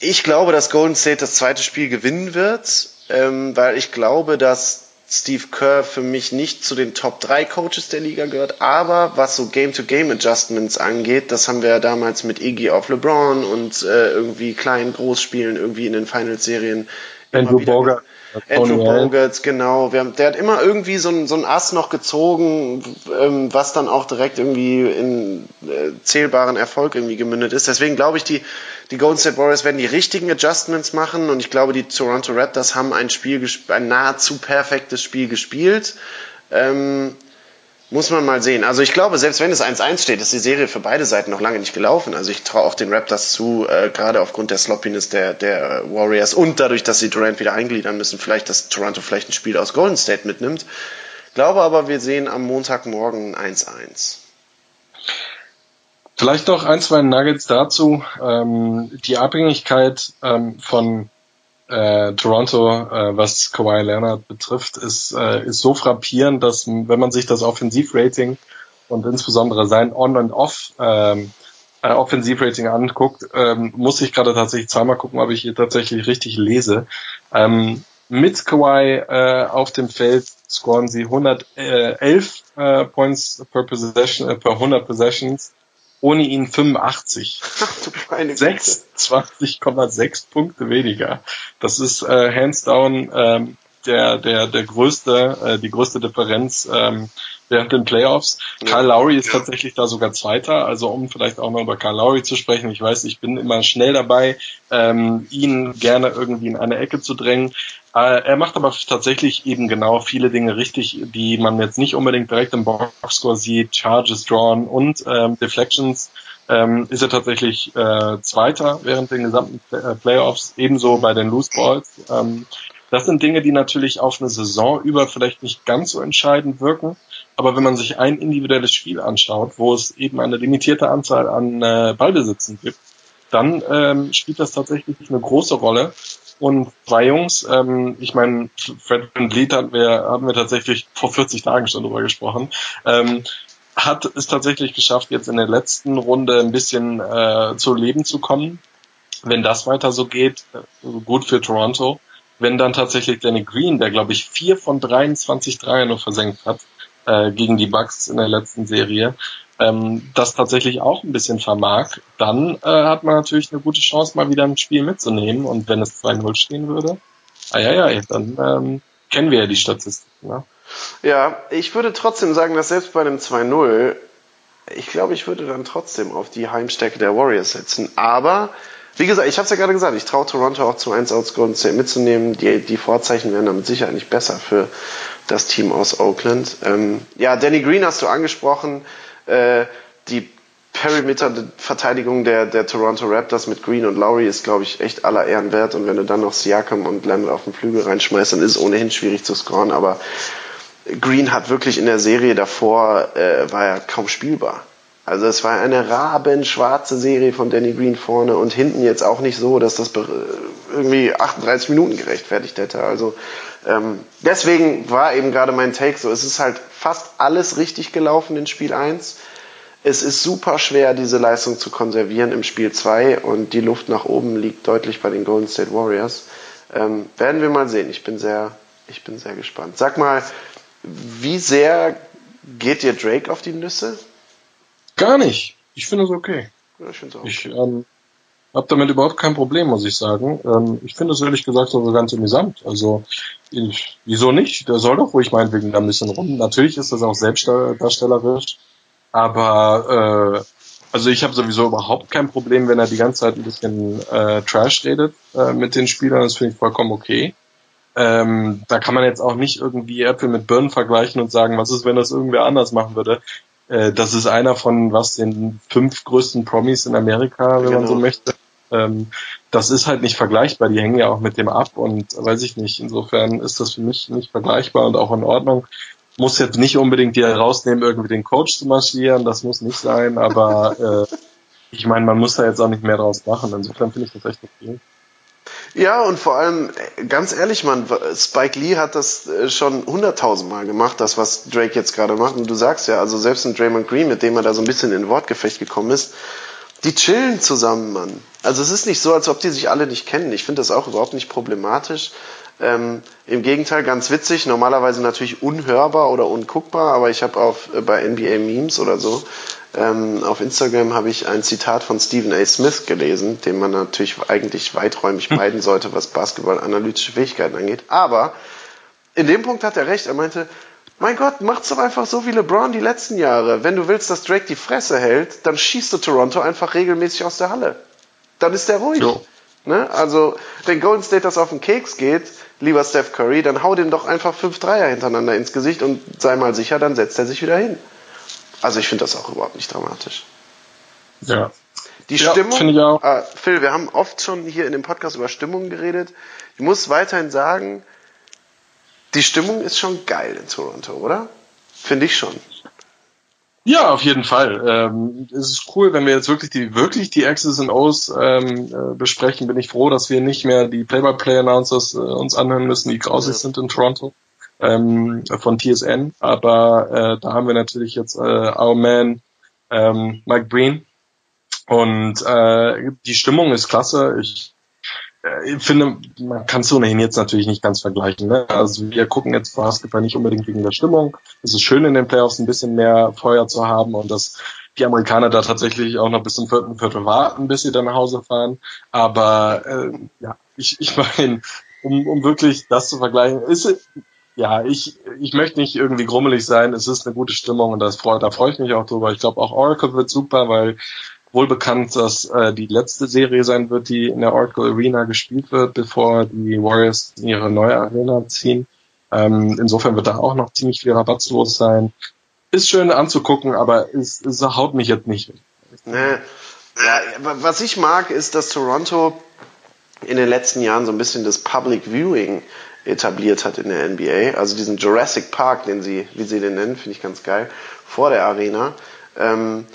ich glaube, dass Golden State das zweite Spiel gewinnen wird, ähm, weil ich glaube, dass Steve Kerr für mich nicht zu den Top 3 Coaches der Liga gehört, aber was so Game-to-Game-Adjustments angeht, das haben wir ja damals mit Iggy auf LeBron und äh, irgendwie kleinen Großspielen irgendwie in den Finals-Serien. Andrew Boga. Andrew Bogarts, genau. Wir haben, der hat immer irgendwie so ein, so ein Ass noch gezogen, ähm, was dann auch direkt irgendwie in äh, zählbaren Erfolg irgendwie gemündet ist. Deswegen glaube ich, die, die Golden State Warriors werden die richtigen Adjustments machen und ich glaube, die Toronto Raptors haben ein Spiel, ein nahezu perfektes Spiel gespielt. Ähm, muss man mal sehen. Also ich glaube, selbst wenn es 1-1 steht, ist die Serie für beide Seiten noch lange nicht gelaufen. Also ich traue auch den Raptors zu, äh, gerade aufgrund der Sloppiness der, der Warriors und dadurch, dass sie Durant wieder eingliedern müssen, vielleicht, dass Toronto vielleicht ein Spiel aus Golden State mitnimmt. Glaube aber, wir sehen am Montagmorgen 1-1. Vielleicht noch ein, zwei Nuggets dazu. Ähm, die Abhängigkeit ähm, von äh, Toronto, äh, was Kawhi Leonard betrifft, ist, äh, ist so frappierend, dass wenn man sich das Offensivrating und insbesondere sein On- und Off ähm, äh, Offensivrating anguckt, ähm, muss ich gerade tatsächlich zweimal gucken, ob ich hier tatsächlich richtig lese. Ähm, mit Kawhi äh, auf dem Feld scoren sie 111 äh, Points per Possession, äh, per 100 Possessions ohne ihn 85. 26,6 Punkte weniger. Das ist äh, hands down ähm, der, der, der größte, äh, die größte Differenz ähm, während den Playoffs. Ja. Kyle Lowry ist ja. tatsächlich da sogar Zweiter, also um vielleicht auch mal über Kyle Lowry zu sprechen. Ich weiß, ich bin immer schnell dabei, ähm, ihn gerne irgendwie in eine Ecke zu drängen. Äh, er macht aber tatsächlich eben genau viele Dinge richtig, die man jetzt nicht unbedingt direkt im Boxscore sieht. Charges drawn und ähm, Deflections ähm, ist er tatsächlich äh, Zweiter während den gesamten äh, Playoffs, ebenso bei den Loose Balls. Ähm, das sind Dinge, die natürlich auf eine Saison über vielleicht nicht ganz so entscheidend wirken. Aber wenn man sich ein individuelles Spiel anschaut, wo es eben eine limitierte Anzahl an äh, Ballbesitzen gibt, dann ähm, spielt das tatsächlich eine große Rolle. Und zwei Jungs, ähm, ich meine, Fred Van Vliet hatten wir, haben wir tatsächlich vor 40 Tagen schon drüber gesprochen, ähm, hat es tatsächlich geschafft, jetzt in der letzten Runde ein bisschen äh, zu Leben zu kommen. Wenn das weiter so geht, äh, gut für Toronto wenn dann tatsächlich Danny Green, der glaube ich vier von 23 Dreier nur versenkt hat äh, gegen die Bucks in der letzten Serie, ähm, das tatsächlich auch ein bisschen vermag, dann äh, hat man natürlich eine gute Chance, mal wieder ein Spiel mitzunehmen. Und wenn es 2-0 stehen würde, ah ja, ja, dann ähm, kennen wir ja die Statistiken. Ne? Ja, ich würde trotzdem sagen, dass selbst bei einem 2-0, ich glaube, ich würde dann trotzdem auf die Heimstärke der Warriors setzen. Aber wie gesagt, ich habe es ja gerade gesagt, ich traue Toronto auch zu 1 aus Golden State mitzunehmen. Die, die Vorzeichen wären damit sicher nicht besser für das Team aus Oakland. Ähm, ja, Danny Green hast du angesprochen. Äh, die Perimeter-Verteidigung der, der Toronto Raptors mit Green und Lowry ist, glaube ich, echt aller Ehren wert. Und wenn du dann noch Siakam und Leonard auf den Flügel reinschmeißt, dann ist es ohnehin schwierig zu scoren. Aber Green hat wirklich in der Serie davor, äh, war er kaum spielbar. Also es war eine rabenschwarze Serie von Danny Green vorne und hinten jetzt auch nicht so, dass das irgendwie 38 Minuten gerechtfertigt hätte. Also ähm, deswegen war eben gerade mein Take so, es ist halt fast alles richtig gelaufen in Spiel 1. Es ist super schwer, diese Leistung zu konservieren im Spiel 2 und die Luft nach oben liegt deutlich bei den Golden State Warriors. Ähm, werden wir mal sehen. Ich bin sehr, ich bin sehr gespannt. Sag mal, wie sehr Geht dir Drake auf die Nüsse? Gar nicht. Ich finde es okay. Ja, ich finde auch. Ich ähm, habe damit überhaupt kein Problem, muss ich sagen. Ähm, ich finde es ehrlich gesagt sogar ganz amüsant. Also ich, wieso nicht? Der soll doch ruhig meinetwegen da ein bisschen rum. Natürlich ist das auch selbstdarstellerisch, aber äh, also ich habe sowieso überhaupt kein Problem, wenn er die ganze Zeit ein bisschen äh, Trash redet äh, mit den Spielern. Das finde ich vollkommen okay. Ähm, da kann man jetzt auch nicht irgendwie Äpfel mit Birnen vergleichen und sagen, was ist, wenn das irgendwer anders machen würde. Äh, das ist einer von was den fünf größten Promis in Amerika, wenn genau. man so genau. möchte. Ähm, das ist halt nicht vergleichbar. Die hängen ja auch mit dem ab und weiß ich nicht. Insofern ist das für mich nicht vergleichbar und auch in Ordnung. Muss jetzt nicht unbedingt die rausnehmen, irgendwie den Coach zu marschieren. Das muss nicht sein, aber äh, ich meine, man muss da jetzt auch nicht mehr draus machen. Insofern finde ich das echt okay. Ja, und vor allem, ganz ehrlich, man, Spike Lee hat das äh, schon hunderttausendmal gemacht, das, was Drake jetzt gerade macht. Und du sagst ja, also selbst ein Draymond Green, mit dem er da so ein bisschen in Wortgefecht gekommen ist, die chillen zusammen, Mann. Also es ist nicht so, als ob die sich alle nicht kennen. Ich finde das auch überhaupt nicht problematisch. Ähm, Im Gegenteil, ganz witzig, normalerweise natürlich unhörbar oder unguckbar, aber ich habe auf äh, bei NBA Memes oder so ähm, auf Instagram habe ich ein Zitat von Stephen A. Smith gelesen, den man natürlich eigentlich weiträumig meiden sollte, was Basketball-analytische Fähigkeiten angeht. Aber in dem Punkt hat er recht. Er meinte, mein Gott, macht's doch einfach so wie LeBron die letzten Jahre. Wenn du willst, dass Drake die Fresse hält, dann schießt du Toronto einfach regelmäßig aus der Halle. Dann ist der ruhig. Ne? Also, wenn Golden State das auf den Keks geht, lieber Steph Curry, dann hau dem doch einfach fünf Dreier hintereinander ins Gesicht und sei mal sicher, dann setzt er sich wieder hin. Also ich finde das auch überhaupt nicht dramatisch. Ja. Die ja, Stimmung, ich auch. Äh, Phil, wir haben oft schon hier in dem Podcast über Stimmung geredet. Ich muss weiterhin sagen, die Stimmung ist schon geil in Toronto, oder? Finde ich schon. Ja, auf jeden Fall. Ähm, es ist cool, wenn wir jetzt wirklich die wirklich die X's und O's ähm, äh, besprechen. Bin ich froh, dass wir nicht mehr die Play-by-Play-Announcers äh, uns anhören müssen, die grausig ja. sind in Toronto ähm, von TSN. Aber äh, da haben wir natürlich jetzt äh, Our Man ähm, Mike Breen. Und äh, die Stimmung ist klasse. Ich äh, ich finde, man kann es ohnehin jetzt natürlich nicht ganz vergleichen. Ne? Also wir gucken jetzt Basketball nicht unbedingt wegen der Stimmung. Es ist schön in den Playoffs ein bisschen mehr Feuer zu haben und dass die Amerikaner da tatsächlich auch noch bis zum vierten Viertel warten, bis sie dann nach Hause fahren. Aber äh, ja, ich, ich meine, um, um wirklich das zu vergleichen, ist ja, ich, ich möchte nicht irgendwie grummelig sein. Es ist eine gute Stimmung und das freut, da freue ich mich auch drüber. Ich glaube auch Oracle wird super, weil wohl bekannt, dass äh, die letzte Serie sein wird, die in der Oracle Arena gespielt wird, bevor die Warriors in ihre neue Arena ziehen. Ähm, insofern wird da auch noch ziemlich viel rabattlos sein. Ist schön anzugucken, aber es, es haut mich jetzt nicht. Nee. Ja, was ich mag, ist, dass Toronto in den letzten Jahren so ein bisschen das Public Viewing etabliert hat in der NBA. Also diesen Jurassic Park, den sie, wie sie den nennen, finde ich ganz geil, vor der Arena. Ähm,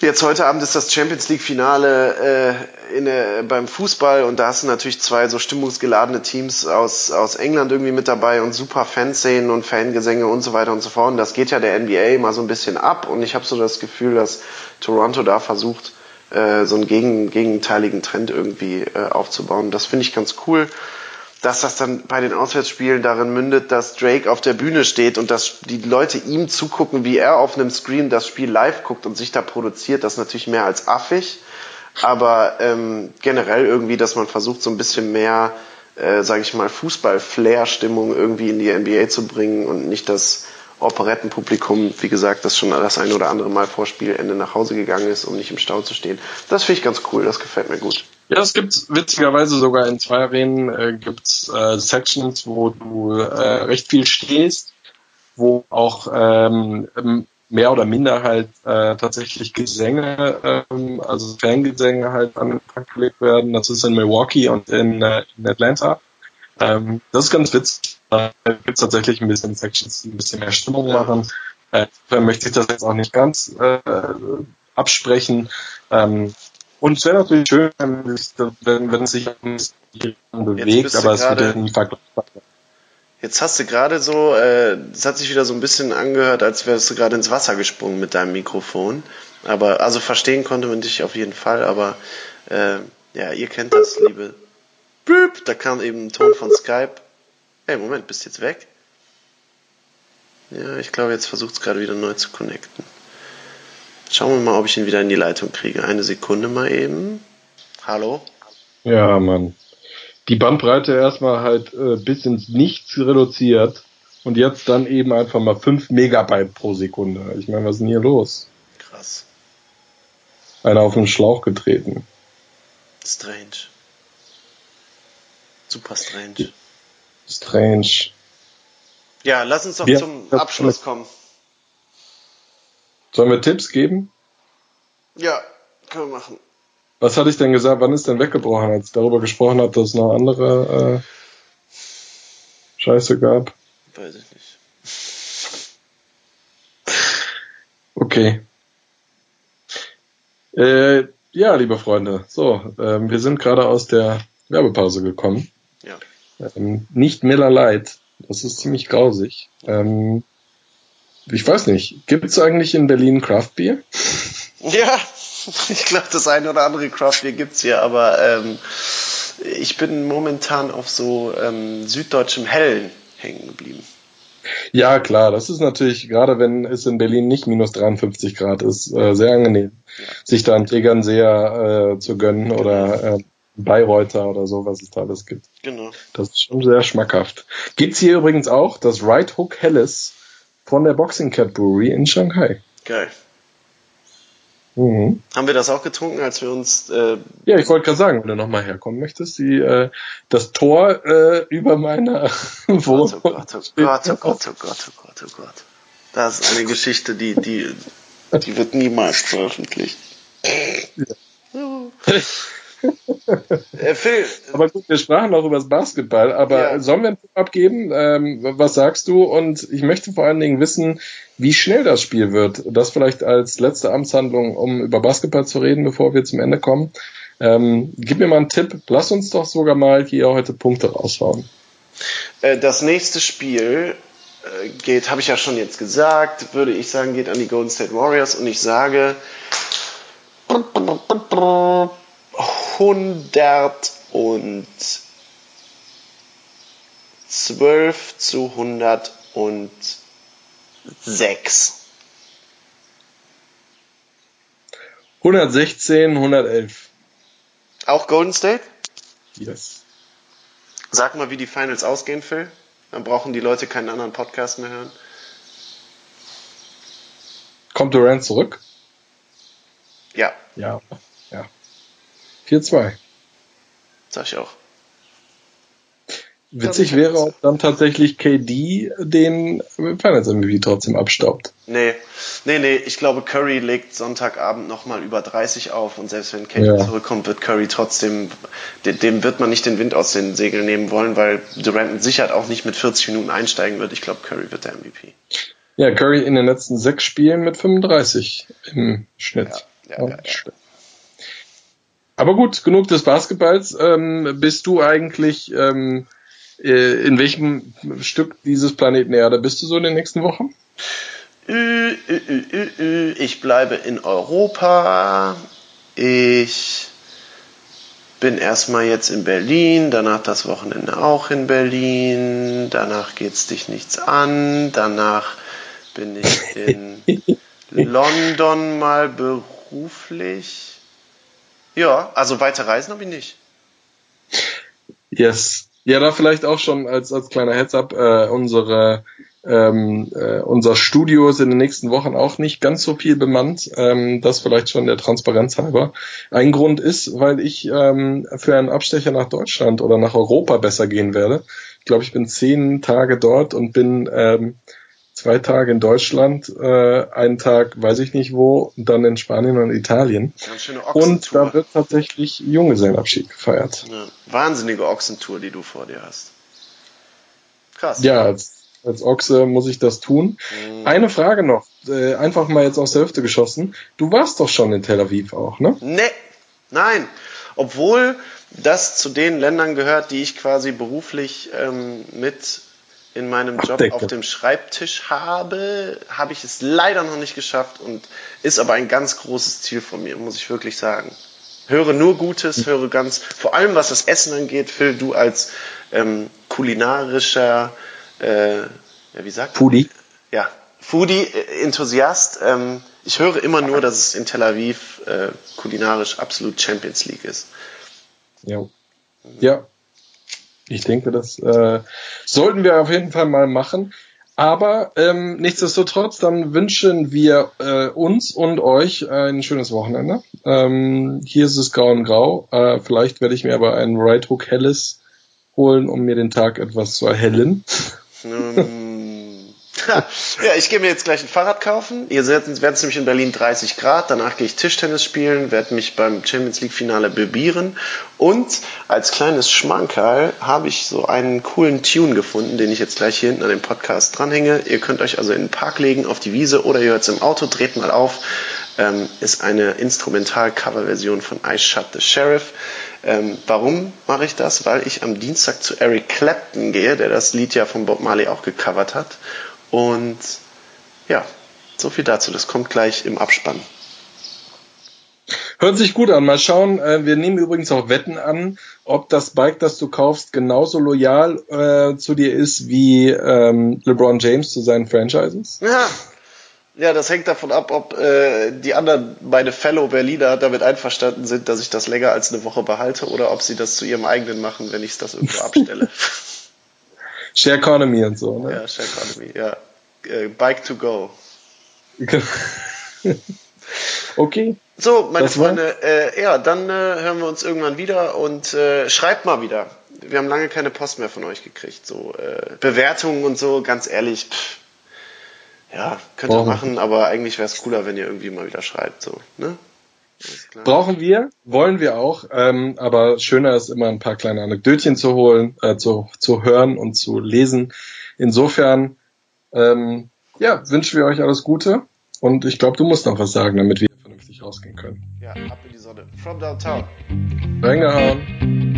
jetzt heute Abend ist das Champions League Finale äh, in der, beim Fußball und da hast du natürlich zwei so stimmungsgeladene Teams aus, aus England irgendwie mit dabei und super Fanszenen und Fangesänge und so weiter und so fort. Und das geht ja der NBA mal so ein bisschen ab und ich habe so das Gefühl, dass Toronto da versucht, äh, so einen gegen, gegenteiligen Trend irgendwie äh, aufzubauen. Das finde ich ganz cool dass das dann bei den Auswärtsspielen darin mündet, dass Drake auf der Bühne steht und dass die Leute ihm zugucken, wie er auf einem Screen das Spiel live guckt und sich da produziert, das ist natürlich mehr als affig. Aber ähm, generell irgendwie, dass man versucht, so ein bisschen mehr, äh, sage ich mal, Fußball-Flair-Stimmung irgendwie in die NBA zu bringen und nicht das Operettenpublikum, wie gesagt, das schon das ein oder andere Mal vor Spielende nach Hause gegangen ist, um nicht im Stau zu stehen. Das finde ich ganz cool, das gefällt mir gut. Ja, es gibt witzigerweise sogar in zwei Arenen äh, gibt's äh, Sections, wo du äh, recht viel stehst, wo auch ähm, mehr oder minder halt äh, tatsächlich Gesänge, ähm, also Fangesänge halt an den Tag gelegt werden. Das ist in Milwaukee und in, äh, in Atlanta. Ähm, das ist ganz witzig. Da gibt's tatsächlich ein bisschen Sections, die ein bisschen mehr Stimmung machen. Äh, möchte ich das jetzt auch nicht ganz äh, absprechen. Ähm, und es wäre natürlich schön, wenn, wenn es sich bewegt, aber es wird ja nie vergleichbar. Jetzt hast du gerade so, äh, es hat sich wieder so ein bisschen angehört, als wärst du gerade ins Wasser gesprungen mit deinem Mikrofon. Aber also verstehen konnte man dich auf jeden Fall, aber äh, ja, ihr kennt das, liebe. Büb, da kam eben ein Ton von Skype. Hey, Moment, bist du jetzt weg? Ja, ich glaube, jetzt versucht es gerade wieder neu zu connecten. Schauen wir mal, ob ich ihn wieder in die Leitung kriege. Eine Sekunde mal eben. Hallo? Ja, Mann. Die Bandbreite erstmal halt äh, bis ins Nichts reduziert und jetzt dann eben einfach mal 5 Megabyte pro Sekunde. Ich meine, was ist denn hier los? Krass. Einer auf den Schlauch getreten. Strange. Super strange. Strange. Ja, lass uns doch Wir- zum Abschluss kommen. Sollen wir Tipps geben? Ja, können wir machen. Was hatte ich denn gesagt? Wann ist denn weggebrochen, als ich darüber gesprochen habe, dass es noch andere äh, Scheiße gab? Weiß ich nicht. Okay. Äh, ja, liebe Freunde, so, ähm, wir sind gerade aus der Werbepause gekommen. Ja. Ähm, nicht Miller Light, das ist ziemlich grausig. Ähm, ich weiß nicht, gibt es eigentlich in Berlin Craft Beer? Ja, ich glaube, das eine oder andere Craft Beer gibt's hier, aber ähm, ich bin momentan auf so ähm, süddeutschem Hellen hängen geblieben. Ja, klar, das ist natürlich, gerade wenn es in Berlin nicht minus 53 Grad ist, äh, sehr angenehm, sich da einen Tegernseher äh, zu gönnen oder äh, Bayreuther oder so, was es da alles gibt. Genau. Das ist schon sehr schmackhaft. Gibt's hier übrigens auch das Right Hook Helles von der Boxing Cat Brewery in Shanghai. Geil. Mhm. Haben wir das auch getrunken, als wir uns äh, Ja, ich wollte gerade sagen, wenn du nochmal herkommen möchtest, die, äh, das Tor äh, über meiner Oh Wohnung. Gott, oh Gott, oh Gott, oh Gott, oh Gott, oh Gott, oh Gott. Das ist eine Geschichte, die, die, die wird niemals veröffentlicht. Äh, Phil, Aber gut, wir sprachen auch über das Basketball, aber Ja. sollen wir einen Tipp abgeben? Ähm, was sagst du? Und ich möchte vor allen Dingen wissen, wie schnell das Spiel wird. Das vielleicht als letzte Amtshandlung, um über Basketball zu reden, bevor wir zum Ende kommen. Ähm, gib mir mal einen Tipp. Lass uns doch sogar mal hier heute Punkte raushauen. äh, das nächste Spiel äh, geht, habe ich ja schon jetzt gesagt, würde ich sagen, geht an die Golden State Warriors und ich sage 112 zu 106. 116, 111. Auch Golden State? Yes. Sag mal, wie die Finals ausgehen, Phil. Dann brauchen die Leute keinen anderen Podcast mehr hören. Kommt Durant zurück? Ja, Ja. Ja. 4-2. sag ich auch. Witzig das wäre, ob dann tatsächlich KD den Finals MVP trotzdem abstaubt. Nee, nee, nee, ich glaube, Curry legt Sonntagabend nochmal über 30 auf und selbst wenn Kate Ja. zurückkommt, wird Curry trotzdem, de- dem wird man nicht den Wind aus den Segeln nehmen wollen, weil Durant mit Sicherheit auch nicht mit 40 Minuten einsteigen wird. Ich glaube, Curry wird der MVP. Ja, Curry in den letzten sechs Spielen mit 35 im Schnitt. Ja, ja, ja, ja. Aber gut, genug des Basketballs. Ähm, bist du eigentlich ähm, äh, in welchem Stück dieses Planeten Erde bist du so in den nächsten Wochen? Ü, ü. Ich bleibe in Europa. Ich bin erstmal jetzt in Berlin, danach das Wochenende auch in Berlin, danach geht's dich nichts an, danach bin ich in London mal beruflich. Ja, also weite Reisen habe ich nicht. Yes. Ja, da vielleicht auch schon als, als kleiner Heads-up, äh, unsere ähm, äh, unser Studio ist in den nächsten Wochen auch nicht ganz so viel bemannt. Ähm, das vielleicht schon der Transparenz halber. Ein Grund ist, weil ich ähm, für einen Abstecher nach Deutschland oder nach Europa besser gehen werde. Ich glaube, ich bin zehn Tage dort und bin ähm, zwei Tage in Deutschland, äh, einen Tag weiß ich nicht wo, und dann in Spanien und Italien. Ganz schöne Und da wird tatsächlich Junggesellenabschied gefeiert. ja, wahnsinnige Ochsentour, die du vor dir hast. Krass. Ja, als, als Ochse muss ich das tun. Mhm. Eine Frage noch, äh, einfach mal jetzt aus der Hüfte geschossen. Du warst doch schon in Tel Aviv auch, ne? Nee, nein. Obwohl das zu den Ländern gehört, die ich quasi beruflich ähm, mit in meinem Job Abdecke. auf dem Schreibtisch habe, habe ich es leider noch nicht geschafft und ist aber ein ganz großes Ziel von mir, muss ich wirklich sagen. Höre nur Gutes, höre ganz, vor allem was das Essen angeht, Phil, du als ähm, kulinarischer, äh, ja, wie sagt man? Pudi. ja, Foodie-Enthusiast. Ähm, ich höre immer nur, dass es in Tel Aviv äh, kulinarisch absolut Champions League ist. Ja. Ja. Ich denke, das äh, sollten wir auf jeden Fall mal machen. Aber ähm, nichtsdestotrotz, dann wünschen wir äh, uns und euch ein schönes Wochenende. Ähm, hier ist es grau und grau. Äh, vielleicht werde ich mir aber einen Right Hook Helles holen, um mir den Tag etwas zu erhellen. ja, ich gehe mir jetzt gleich ein Fahrrad kaufen. Ihr werdet nämlich in Berlin 30 Grad. Danach gehe ich Tischtennis spielen, werde mich beim Champions League Finale bebieren. Und als kleines Schmankerl habe ich so einen coolen Tune gefunden, den ich jetzt gleich hier hinten an dem Podcast dranhänge. Ihr könnt euch also in den Park legen, auf die Wiese oder ihr hört es im Auto, dreht mal auf. Ähm, ist eine Instrumental-Cover-Version von I Shot the Sheriff. Ähm, warum mache ich das? Weil ich am Dienstag zu Eric Clapton gehe, der das Lied ja von Bob Marley auch gecovert hat. Und ja, so viel dazu. Das kommt gleich im Abspann. Hört sich gut an. Mal schauen. Äh, wir nehmen übrigens auch Wetten an, ob das Bike, das du kaufst, genauso loyal äh, zu dir ist wie ähm, LeBron James zu seinen Franchises. Ja. Ja, das hängt davon ab, ob äh, die anderen, meine Fellow Berliner, damit einverstanden sind, dass ich das länger als eine Woche behalte oder ob sie das zu ihrem eigenen machen, wenn ich das irgendwo abstelle. Share Economy und so, ne? Ja, Share Economy, ja. Äh, Bike to go. okay. So, meine das Freunde, äh, ja, dann äh, hören wir uns irgendwann wieder und äh, schreibt mal wieder. Wir haben lange keine Post mehr von euch gekriegt. So äh, Bewertungen und so, ganz ehrlich, pff, ja, könnt ihr machen, aber eigentlich wäre es cooler, wenn ihr irgendwie mal wieder schreibt. So, ne? Brauchen wir, wollen wir auch, ähm, aber schöner ist immer ein paar kleine Anekdötchen zu holen, äh, zu, zu hören und zu lesen. Insofern, ähm, ja, wünschen wir euch alles Gute und ich glaube, du musst noch was sagen, damit wir vernünftig rausgehen können. Ja, ab in die Sonne. From downtown. Reingehauen.